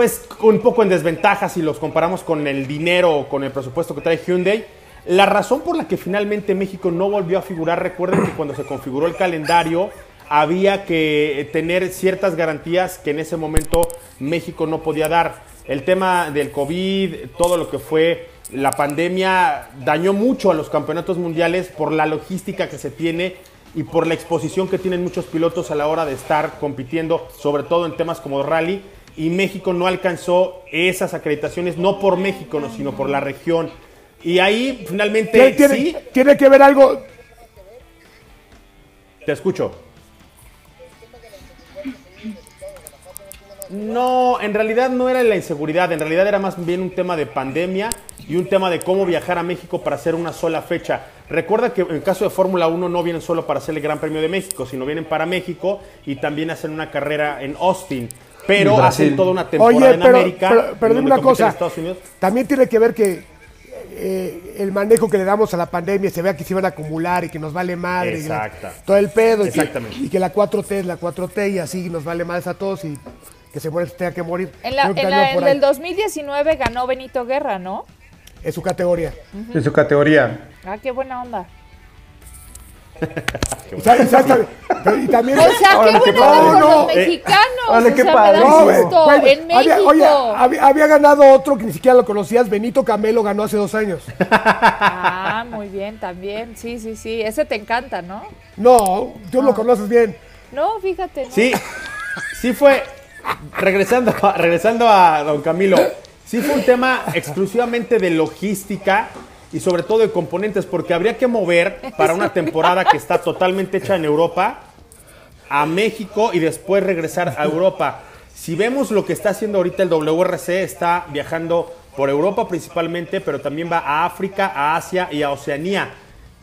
pues un poco en desventaja si los comparamos con el dinero o con el presupuesto que trae Hyundai. La razón por la que finalmente México no volvió a figurar, recuerden que cuando se configuró el calendario había que tener ciertas garantías que en ese momento México no podía dar. El tema del COVID, todo lo que fue la pandemia, dañó mucho a los campeonatos mundiales por la logística que se tiene y por la exposición que tienen muchos pilotos a la hora de estar compitiendo, sobre todo en temas como rally y México no alcanzó esas acreditaciones, no por México, no, sino por la región. Y ahí finalmente ¿Tiene, sí. Tiene que ver algo. Te escucho. No, en realidad no era la inseguridad, en realidad era más bien un tema de pandemia y un tema de cómo viajar a México para hacer una sola fecha. Recuerda que en el caso de Fórmula 1 no vienen solo para hacer el Gran Premio de México, sino vienen para México y también hacen una carrera en Austin pero hacen toda una temporada en América. Pero, dime una cosa, también tiene que ver que eh, el manejo que le damos a la pandemia se vea que se iban a acumular y que nos vale madre. todo el pedo. Exactamente. Y que, la 4T es la 4T y así nos vale más a todos y que se muere tenga que morir. En, la, en, el 2019 ganó Benito Guerra, ¿no? En su categoría. En su categoría. Ah, qué buena onda. Exactamente. Y también, o sea, qué bueno no, los mexicanos. Vale, qué padre. No, en México. oye, había, ganado otro que ni siquiera lo conocías. Benito Camelo ganó hace dos años. Ah, muy bien, también. Sí, sí, sí. Ese te encanta, ¿no? No, tú lo conoces bien. No, fíjate. Sí, sí fue. Regresando, regresando a don Camilo, sí fue un tema exclusivamente de logística y sobre todo de componentes, porque habría que mover para una temporada que está totalmente hecha en Europa a México y después regresar a Europa. Si vemos lo que está haciendo ahorita el WRC, está viajando por Europa principalmente, pero también va a África, a Asia y a Oceanía.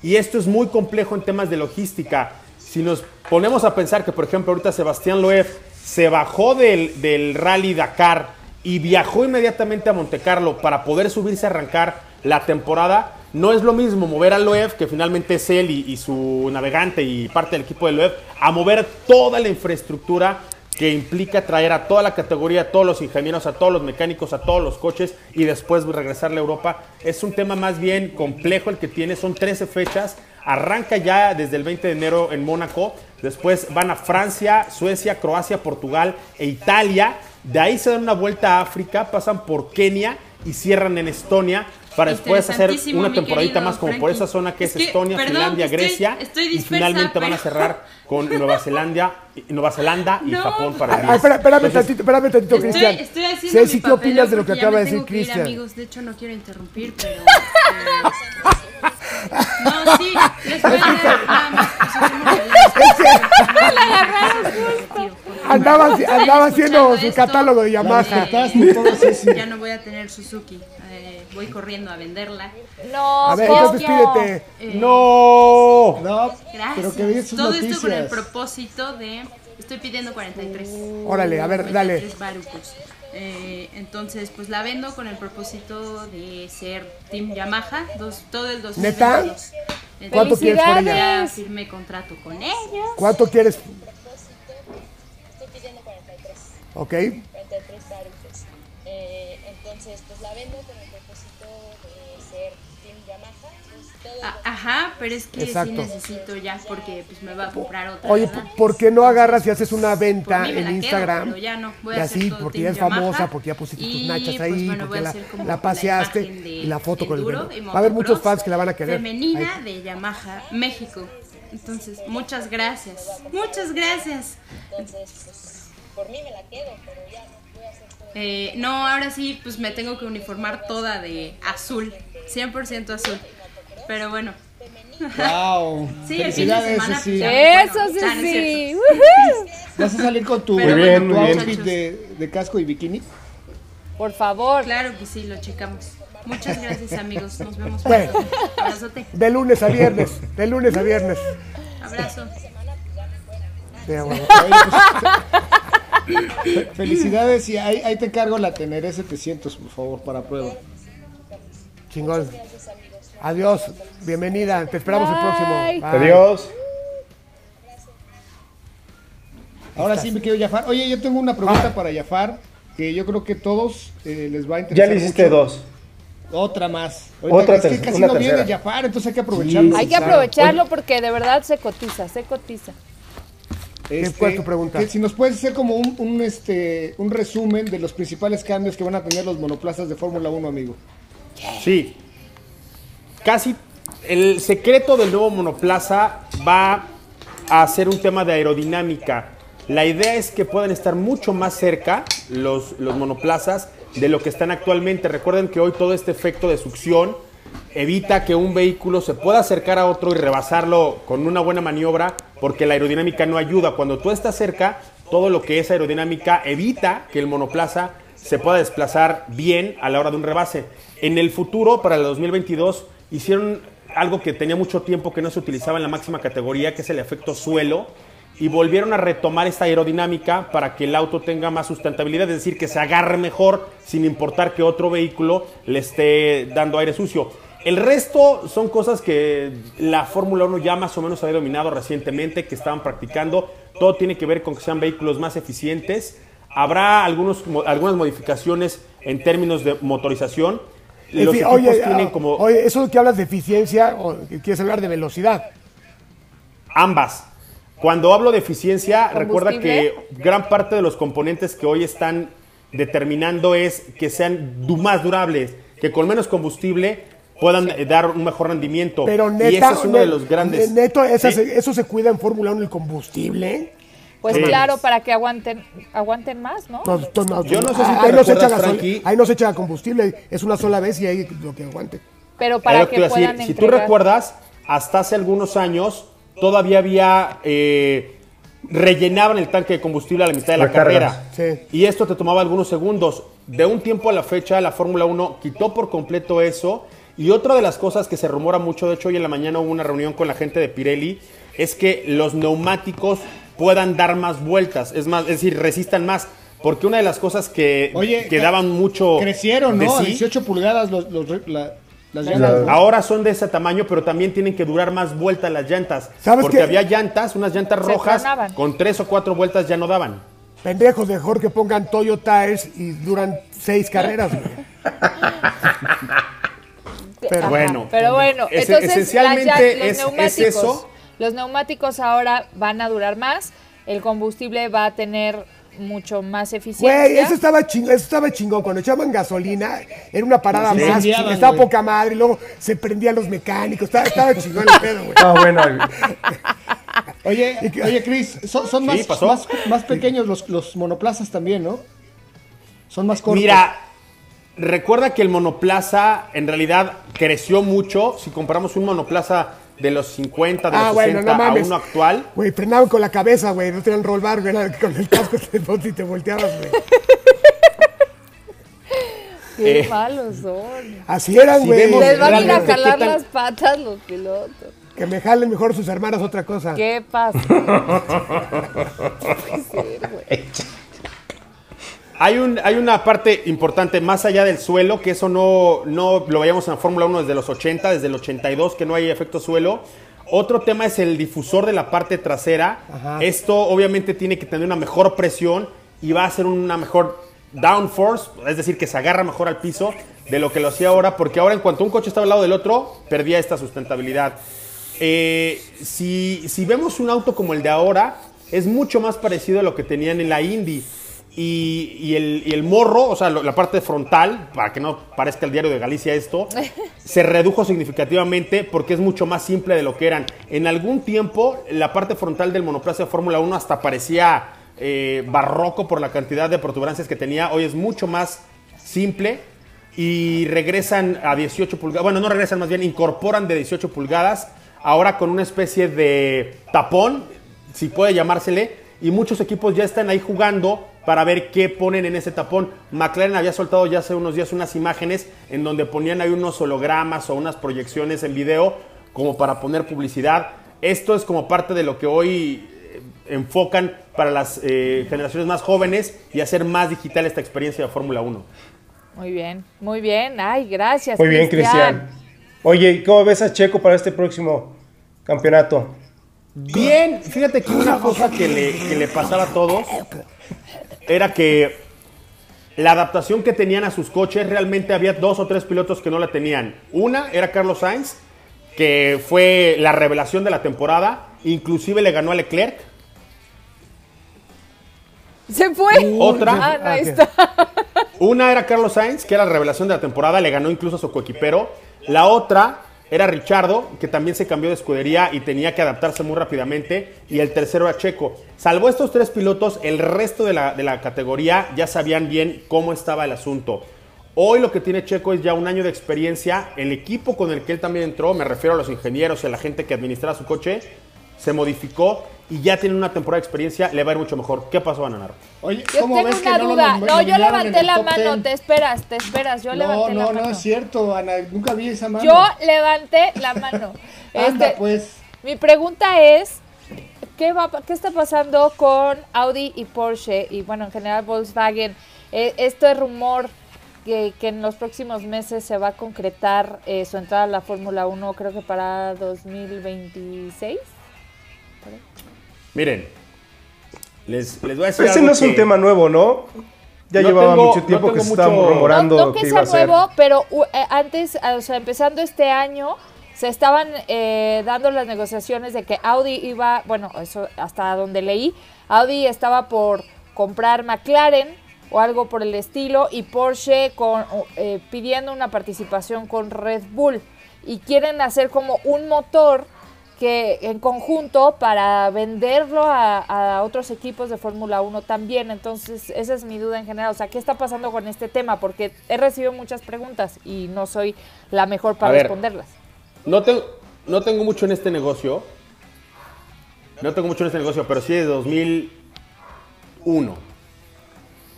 Y esto es muy complejo en temas de logística. Si nos ponemos a pensar que, por ejemplo, ahorita Sebastián Loeb se bajó del, del Rally Dakar y viajó inmediatamente a Montecarlo para poder subirse a arrancar la temporada. No es lo mismo mover a Loeb, que finalmente es él y, su navegante y parte del equipo de Loeb, a mover toda la infraestructura que implica traer a toda la categoría, a todos los ingenieros, a todos los mecánicos, a todos los coches y después regresarle a Europa. Es un tema más bien complejo el que tiene, son 13 fechas, arranca ya desde el 20 de enero en Mónaco, después van a Francia, Suecia, Croacia, Portugal e Italia, de ahí se dan una vuelta a África, pasan por Kenia y cierran en Estonia para después hacer una temporadita más como por esa zona que es, Estonia, Finlandia, Grecia y finalmente van a cerrar con Nueva Zelanda, Nueva Zelanda y Japón para el Espérame, espérame tantito, espérame tantito, Cristian. Estoy, estoy Ceci, ¿qué opinas de lo que acaba de decir Cristian? amigos, de hecho no quiero interrumpir, pero eh, no, sí, les voy a dar nada más. Andaba, andaba haciendo su catálogo de Yamaha. Ya no voy a tener Suzuki. Voy corriendo a venderla. No, a ver, entonces pídete. Eh, no, no. Gracias. Pero que Todo esto con el propósito de. Estoy pidiendo 43. Órale, a ver, dale. Eh, entonces, pues la vendo con el propósito de ser Team Yamaha dos, todo el 2022. ¿Neta? ¿Cuánto quieres por ella? Ya firmé contrato con ellos. ¿Cuánto quieres? Estoy pidiendo 43. Ok. 43 eh, entonces, pues la vendo con el ajá, pero es que sí necesito ya porque pues me va a comprar otra. Oye, ¿por qué no agarras y haces una venta en Instagram? Quedo, ya no, voy y así, porque ya es famosa, porque ya pusiste tus nachas pues, ahí, porque la, la, paseaste y la foto con el Va a haber muchos fans que la van a querer. Femenina de Yamaha México. Entonces, muchas gracias. Muchas gracias. Entonces, pues, por mí me la quedo, pero ya no. Eh, no, ahora sí, pues me tengo que uniformar toda de azul, 100% azul. Pero bueno. Wow. Sí, el fin de semana. Sí. Eso sí, sí. ¿Vas a salir con tu, muy bien, tu outfit de, de, casco y bikini? Por favor. Claro que sí, lo checamos. Muchas gracias, amigos. Nos vemos pronto. Abrazote. De lunes a viernes. De lunes a viernes. Abrazo. Felicidades y ahí, ahí te encargo la Teneré 700, por favor, para prueba. Chingón. Adiós, bienvenida, te esperamos el próximo. Adiós. Ahora sí me quiero Jafar. Oye, yo tengo una pregunta ah. para Jafar que yo creo que todos eh, les va a interesar. Ya le hiciste dos. Otra más. Otra es que casi no viene Jafar, entonces hay que aprovecharlo. hay que aprovecharlo porque de verdad se cotiza, se cotiza. Este, ¿Cuál es tu pregunta? si nos puedes hacer como un, un, este, un resumen de los principales cambios que van a tener los monoplazas de Fórmula 1, amigo. Sí, casi el secreto del nuevo monoplaza va a ser un tema de aerodinámica. La idea es que puedan estar mucho más cerca los, monoplazas de lo que están actualmente. Recuerden que hoy todo este efecto de succión evita que un vehículo se pueda acercar a otro y rebasarlo con una buena maniobra porque la aerodinámica no ayuda. Cuando tú estás cerca, todo lo que es aerodinámica evita que el monoplaza se pueda desplazar bien a la hora de un rebase. En el futuro, para el 2022, hicieron algo que tenía mucho tiempo que no se utilizaba en la máxima categoría, que es el efecto suelo, y volvieron a retomar esta aerodinámica para que el auto tenga más sustentabilidad, es decir, que se agarre mejor sin importar que otro vehículo le esté dando aire sucio. El resto son cosas que la Fórmula 1 ya más o menos había dominado recientemente, que estaban practicando. Todo tiene que ver con que sean vehículos más eficientes. Habrá algunos, algunas modificaciones en términos de motorización los oye, tienen como... Oye, ¿eso que hablas de eficiencia o quieres hablar de velocidad? Ambas. Cuando hablo de eficiencia, recuerda que gran parte de los componentes que hoy están determinando es que sean más durables, que con menos combustible puedan dar un mejor rendimiento. Pero neta, y ese es uno de los grandes. Neto, eso se cuida en Fórmula 1 el combustible. Pues claro, para que aguanten aguanten más, ¿no? Yo no sé si ahí, no se echa ahí no se echa combustible, es una sola vez y ahí lo que aguante. Pero para que puedan Si tú recuerdas, hasta hace algunos años todavía había... Eh, rellenaban el tanque de combustible a la mitad de la, carrera. Y esto te tomaba algunos segundos. De un tiempo a la fecha, la Fórmula 1 quitó por completo eso. Y otra de las cosas que se rumora mucho, de hecho hoy en la mañana hubo una reunión con la gente de Pirelli, es que los neumáticos puedan dar más vueltas, es más, es decir, resistan más. Porque una de las cosas que, que daban mucho. Crecieron, ¿no? 18 pulgadas los, las llantas. Ahora son de ese tamaño, pero también tienen que durar más vueltas las llantas. porque había llantas, unas llantas rojas, con tres o cuatro vueltas ya no daban. Pendejos, mejor que pongan Toyo Tires y duran seis carreras. pero bueno. Pero bueno, entonces, esencialmente es eso los neumáticos ahora van a durar más, el combustible va a tener mucho más eficiente. Güey, eso estaba chingón, eso estaba chingón. Cuando echaban gasolina, era una parada más. Estaba poca madre, y luego se prendían los mecánicos. Estaba, estaba chingón el pedo, güey. Ah, bueno. oye, oye, Cris, son, más, más, pequeños los, los monoplazas también, ¿no? Son más cortos. Mira, recuerda que el monoplaza en realidad creció mucho. Si comparamos un monoplaza de los 50, de ah, los 60 a uno actual. Güey, frenaban con la cabeza, güey. No tenían roll bar, güey. Con el casco te, y te volteabas, güey. Qué eh, malos son. Así eran, güey. Les van a ir a jalar las patas los pilotos. Que me jalen mejor sus hermanas otra cosa. ¿Qué pasa? Hay, un, hay una parte importante más allá del suelo, que eso no, no lo veíamos en la Fórmula 1 desde los 80, desde el 82, que no hay efecto suelo. Otro tema es el difusor de la parte trasera. Esto obviamente tiene que tener una mejor presión y va a ser una mejor downforce, es decir, que se agarra mejor al piso de lo que lo hacía ahora, porque ahora en cuanto un coche estaba al lado del otro, perdía esta sustentabilidad. Eh, si, si vemos un auto como el de ahora, es mucho más parecido a lo que tenían en la Indy y, el, morro, o sea, la parte frontal, para que no parezca el diario de Galicia esto, se redujo significativamente porque es mucho más simple de lo que eran. En algún tiempo, la parte frontal del monoplaza de Fórmula 1 hasta parecía eh, barroco por la cantidad de protuberancias que tenía. Hoy es mucho más simple y regresan a 18 pulgadas. Bueno, no regresan, más bien incorporan de 18 pulgadas. Ahora con una especie de tapón, si puede llamársele, y muchos equipos ya están ahí jugando para ver qué ponen en ese tapón. McLaren había soltado ya hace unos días unas imágenes en donde ponían ahí unos hologramas o unas proyecciones en video como para poner publicidad. Esto es como parte de lo que hoy eh, enfocan para las eh, generaciones más jóvenes y hacer más digital esta experiencia de Fórmula 1. Muy bien, muy bien. Ay, gracias. Muy bien, Cristian. Oye, ¿cómo ves a Checo para este próximo campeonato? Bien, fíjate que una cosa que le, que le pasaba a todos era que la adaptación que tenían a sus coches, realmente había dos o tres pilotos que no la tenían. Una era Carlos Sainz, que fue la revelación de la temporada, inclusive le ganó a Leclerc. Se fue. Otra. Ah, una era Carlos Sainz, que era la revelación de la temporada, le ganó incluso a su coequipero. La otra era Richardo, que también se cambió de escudería y tenía que adaptarse muy rápidamente. Y el tercero era Checo. Salvo estos tres pilotos, el resto de la, de la categoría ya sabían bien cómo estaba el asunto. Hoy lo que tiene Checo es ya un año de experiencia. El equipo con el que él también entró, me refiero a los ingenieros y a la gente que administra su coche, se modificó y ya tiene una temporada de experiencia, le va a ir mucho mejor. ¿Qué pasó, Ananar? Oye, ¿cómo yo tengo ves una duda. No, yo levanté la mano, te esperas, te esperas. Yo levanté la mano. No, no, es cierto, Ana, nunca vi esa mano. Yo levanté la mano. Anda, este, pues. Mi pregunta es, ¿qué, va, ¿qué está pasando con Audi y Porsche? Y bueno, en general Volkswagen. Eh, esto es rumor que, que, en los próximos meses se va a concretar eh, su entrada a la Fórmula 1, creo que para 2026. Miren, les, les voy a decir. Ese no es un tema nuevo, ¿no? Ya llevaba mucho tiempo que se estaba rumorando. No, que, sea nuevo, pero eh, antes, o sea, empezando este año, se estaban eh, dando las negociaciones de que Audi iba, bueno, eso hasta donde leí, Audi estaba por comprar McLaren o algo por el estilo y Porsche con, eh, pidiendo una participación con Red Bull y quieren hacer como un motor que en conjunto para venderlo a, otros equipos de Fórmula 1 también. Entonces, esa es mi duda en general. O sea, ¿qué está pasando con este tema? Porque he recibido muchas preguntas y no soy la mejor para responderlas. No tengo, no tengo mucho en este negocio. No tengo mucho en este negocio, pero sí de 2001.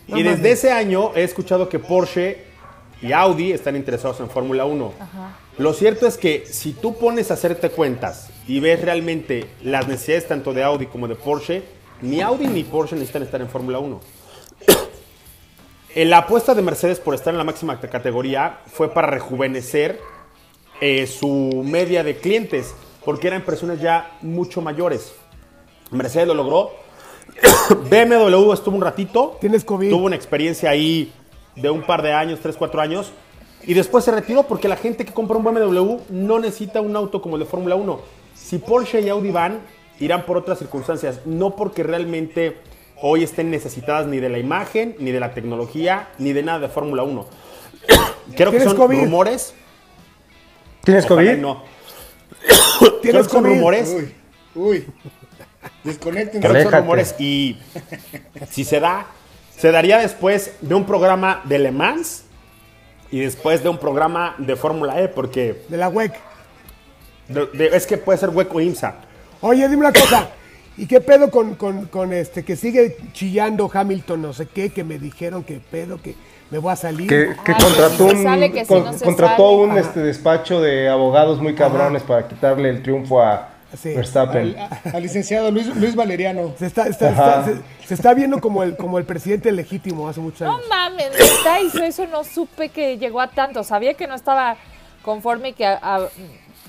y desde ese año he escuchado que Porsche y Audi están interesados en Fórmula 1. Lo cierto es que si tú pones a hacerte cuentas y ves realmente las necesidades tanto de Audi como de Porsche, ni Audi ni Porsche necesitan estar en Fórmula 1. La apuesta de Mercedes por estar en la máxima categoría fue para rejuvenecer eh, su media de clientes, porque eran personas ya mucho mayores. Mercedes lo logró. BMW estuvo un ratito. Tienes COVID. Tuvo una experiencia ahí de un par de años, tres, cuatro años. Y después se retiró porque la gente que compra un BMW no necesita un auto como el de Fórmula 1. Si Porsche y Audi van, irán por otras circunstancias, no porque realmente hoy estén necesitadas ni de la imagen, ni de la tecnología, ni de nada de Fórmula 1. Creo que son rumores. ¿Tienes COVID? No. ¿Tienes Creo rumores. Uy, uy. Desconecten. Creo que son rumores y si se da, se daría después de un programa de Le Mans y después de un programa de Fórmula E, porque... De la WEC. es que puede ser WEC o IMSA. Oye, dime una cosa. ¿Y qué pedo con, con, este que sigue chillando Hamilton, no sé qué, que me dijeron que pedo, que me voy a salir? Que, contrató un, contrató un este, despacho de abogados muy cabrones para quitarle el triunfo a Verstappen. Al, licenciado Luis, Luis Valeriano. Se está, se, está, viendo como el, como el presidente legítimo hace muchos años. No mames, hizo eso, no supe que llegó a tanto. Sabía que no estaba conforme y que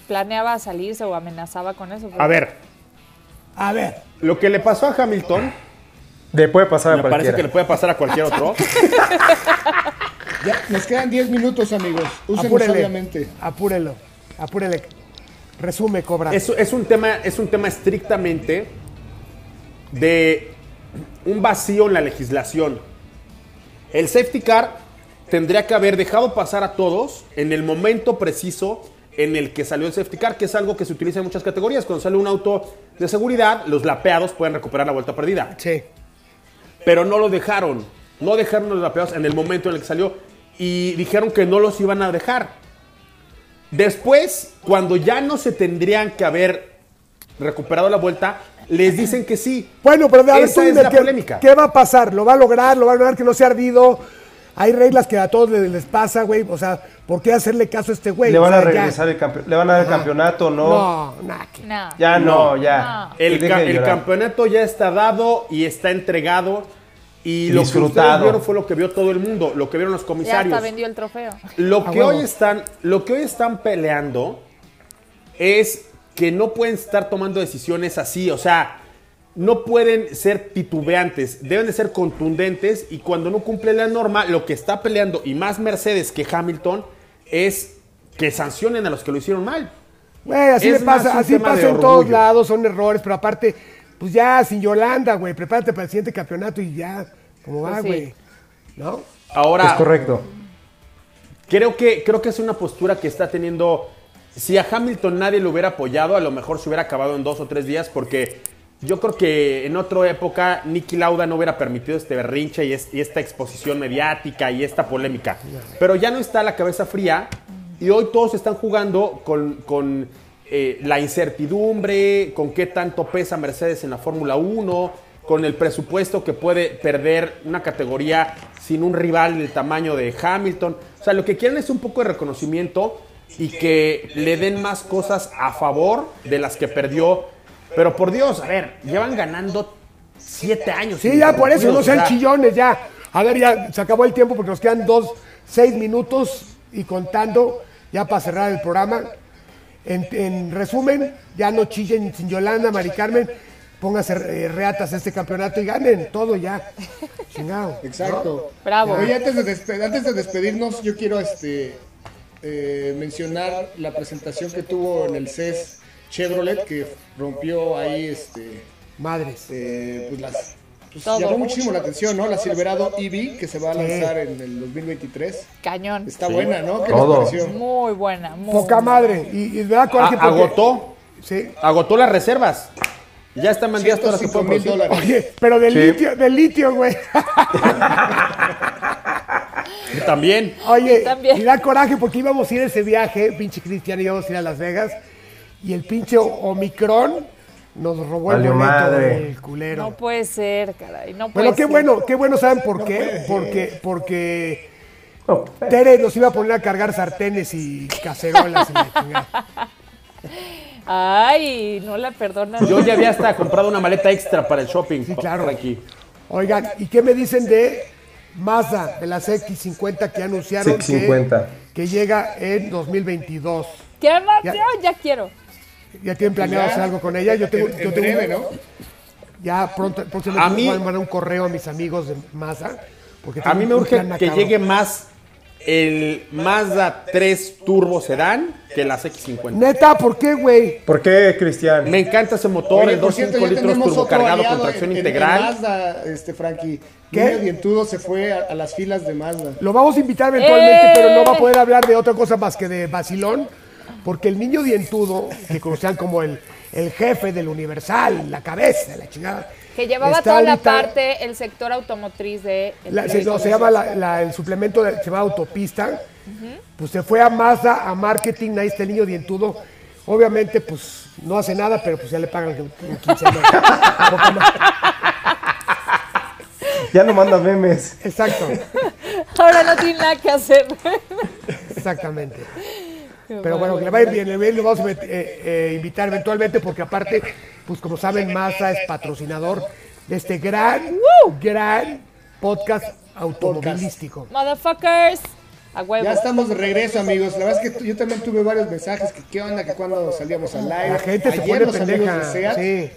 planeaba salirse o amenazaba con eso. A ver. A ver. Lo que le pasó a Hamilton. Le puede pasar a me parece que le puede pasar a cualquier otro. ya, nos quedan 10 minutos, amigos. Úsenlo sabiamente. Apúrelo. Apúrele. Resume, Cobra. Es, es, un tema, es un tema estrictamente de un vacío en la legislación. El safety car tendría que haber dejado pasar a todos en el momento preciso en el que salió el safety car, que es algo que se utiliza en muchas categorías. Cuando sale un auto de seguridad, los lapeados pueden recuperar la vuelta perdida. Sí. Pero no lo dejaron. No dejaron los lapeados en el momento en el que salió. Y dijeron que no los iban a dejar. Después, cuando ya no se tendrían que haber recuperado la vuelta, les dicen que sí. Bueno, pero de Esa es la qué, polémica. ¿Qué va a pasar? ¿Lo va a lograr? ¿Lo va a lograr que no sea ardido? Hay reglas que a todos les, pasa, güey. O sea, ¿por qué hacerle caso a este güey? ¿Le van a regresar el campeonato? ¿Le van a dar el campeonato no? No, no. Ya no, ya. El, el campeonato ya está dado y está entregado y lo que ustedes vieron fue lo que vio todo el mundo, lo que vieron los comisarios. Ya hasta vendió el trofeo. Lo que, hoy están, lo que hoy están peleando es que no pueden estar tomando decisiones así, o sea, no pueden ser titubeantes, deben de ser contundentes y cuando no cumple la norma, lo que está peleando, y más Mercedes que Hamilton, es que sancionen a los que lo hicieron mal. así pasa, así pasa en todos lados, son errores, pero aparte pues ya, sin Yolanda, güey, prepárate para el siguiente campeonato y ya, ¿cómo va, pues güey? ¿No? Ahora. Es correcto. Creo que, creo que es una postura que está teniendo. Si a Hamilton nadie lo hubiera apoyado, a lo mejor se hubiera acabado en dos o tres días, porque yo creo que en otra época Nicky Lauda no hubiera permitido este berrinche y, esta exposición mediática y esta polémica. Pero ya no está la cabeza fría y hoy todos están jugando con, con eh, la incertidumbre, con qué tanto pesa Mercedes en la Fórmula 1, con el presupuesto que puede perder una categoría sin un rival del tamaño de Hamilton. O sea, lo que quieren es un poco de reconocimiento y que le den más cosas a favor de las que perdió. Pero por Dios, a ver, llevan ganando siete años. Sí, ya por eso, no sean chillones, ya. A ver, ya se acabó el tiempo porque nos quedan dos, seis minutos y contando ya para cerrar el programa. En, resumen, ya no chillen sin Yolanda, Mari Carmen, pónganse eh, reatas a este campeonato y ganen todo ya. Chingado. Exacto. Bravo. Oye, antes de, antes de despedirnos, yo quiero este eh, mencionar la presentación que tuvo en el CES Chevrolet, que rompió ahí este madres. Eh, pues las pues llamó muchísimo la atención, ¿no? La Silverado EV que se va a lanzar en el 2023. Cañón. Está buena, ¿no? ¿Qué Todo. Muy buena. Muy Poca madre. Y, y da coraje Agotó. Sí. Agotó las reservas. Ya están vendidas todas las mil dólares. Oye, pero de litio, de litio, güey. También. Oye, También. y da coraje porque íbamos a ir a ese viaje, pinche Cristiano, íbamos a ir a Las Vegas. Y el pinche Omicron nos robó el boleto del culero. No puede ser, caray. No puede bueno, qué bueno, qué bueno, ¿saben por qué? Porque, porque Tere nos iba a poner a cargar sartenes y cacerolas y la Ay, no la perdonan. Yo ya había hasta comprado una maleta extra para el shopping. Sí, claro. Aquí. Oigan, ¿y qué me dicen de Mazda, de las X50 que anunciaron Que, que llega en 2022? ¿Qué más? Ya, ya quiero. ¿Ya tienen planeado hacer algo con ella? Yo tengo, yo tengo ¿no? Ya pronto, próximamente a mí, voy a mandar un correo a mis amigos de Masa. Porque a mí me urge que llegue más el Mazda 3 Turbo Sedán que las X50. Neta, ¿por qué, güey? ¿Por qué, Cristian? Me encanta ese motor, el 2.5 litros turbocargado con tracción integral. En Mazda, este, Frankie. ¿Qué? Dientudo se fue a, las filas de Mazda. Lo vamos a invitar eventualmente, pero no va a poder hablar de otra cosa más que de Basilón, porque el niño dientudo, que conocían como el, el jefe del Universal, la cabeza, la chingada. Que llevaba toda la parte, el sector automotriz de... se, no, se llama el suplemento, de, se llama Autopista. Pues se fue a Mazda, a marketing, ahí está el niño dientudo. Obviamente, pues no hace nada, pero pues ya le pagan 15 Ya no manda memes. Exacto. Ahora no tiene nada que hacer. Exactamente. Pero bueno, que le va a ir bien, le lo vamos a eh, eh, invitar eventualmente porque aparte, pues como saben, Massa es patrocinador de este gran, gran podcast automovilístico. Motherfuckers. Ya estamos de regreso, amigos. La verdad es que yo también tuve varios mensajes que qué onda, que cuando salíamos al aire. La gente se pone pendeja. Sí.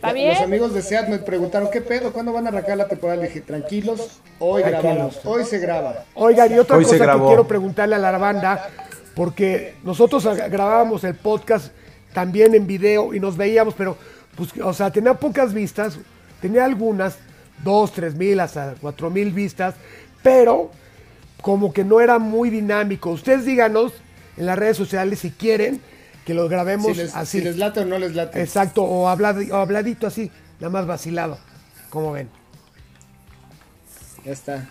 Los amigos de SEAT me preguntaron, ¿qué pedo? ¿Cuándo van a arrancar la temporada? Le dije, tranquilos, hoy grabamos, hoy se graba. Oigan, y otra cosa que quiero preguntarle a la banda, porque nosotros grabábamos el podcast también en video y nos veíamos, pero, pues, o sea, tenía pocas vistas, tenía algunas, dos, tres mil, hasta cuatro mil vistas, pero como que no era muy dinámico. Ustedes díganos en las redes sociales si quieren que lo grabemos así. Si les late o no les late. Exacto, o, o habladito así, nada más vacilado, como ven. Ya está.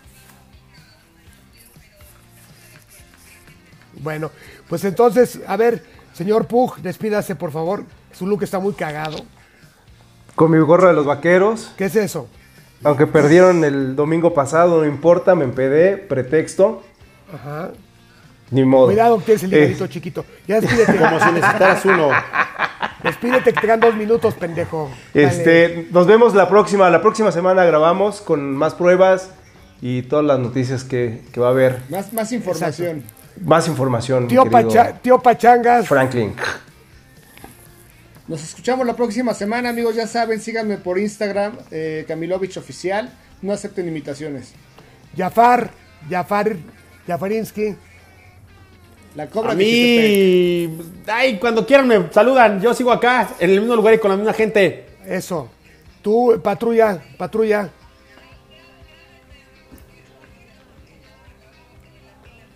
Bueno, pues entonces, a ver, señor Pug, despídase por favor. Su look está muy cagado. Con mi gorra de los vaqueros. ¿Qué es eso? Aunque perdieron el domingo pasado, no importa, me empedé, pretexto. Ajá. Ni modo. Cuidado que es el librito chiquito. Ya despídete. Como si necesitaras uno. Despídete que te dan dos minutos, pendejo. Este, nos vemos la próxima. La próxima semana grabamos con más pruebas y todas las noticias que, va a haber. Más, más información. Más información. Tío, tío Pachangas. Franklin. Nos escuchamos la próxima semana, amigos. Ya saben, síganme por Instagram, eh, Camilovich Oficial. No acepten imitaciones. Jafar, Jafar, Jafarinsky. La cobra A mí, ay, cuando quieran me saludan. Yo sigo acá, en el mismo lugar y con la misma gente. Eso. Tú, patrulla, patrulla.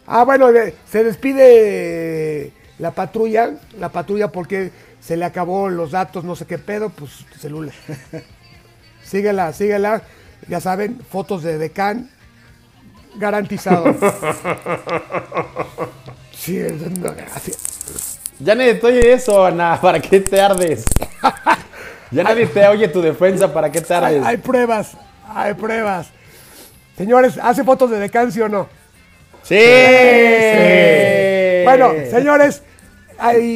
Ah, bueno, se despide la patrulla, la patrulla porque se le acabó los datos, no sé qué pedo, pues celular. síguela, síguela. Ya saben, fotos de Decan, garantizado. sí, no, gracias. Ya nadie te oye eso, Ana, ¿para qué te ardes? Ya nadie te oye tu defensa, ¿para qué te ardes? Hay, pruebas, hay pruebas. Señores, ¿hace fotos de Decan, sí o no? Sí. Bueno, señores,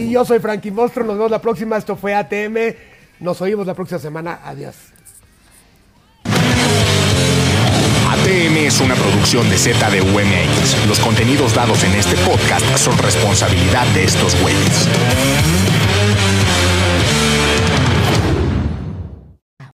yo soy Frankie Monstro. Nos vemos la próxima. Esto fue ATM. Nos oímos la próxima semana. Adiós. ATM es una producción de ZDUMX. Los contenidos dados en este podcast son responsabilidad de estos güeyes.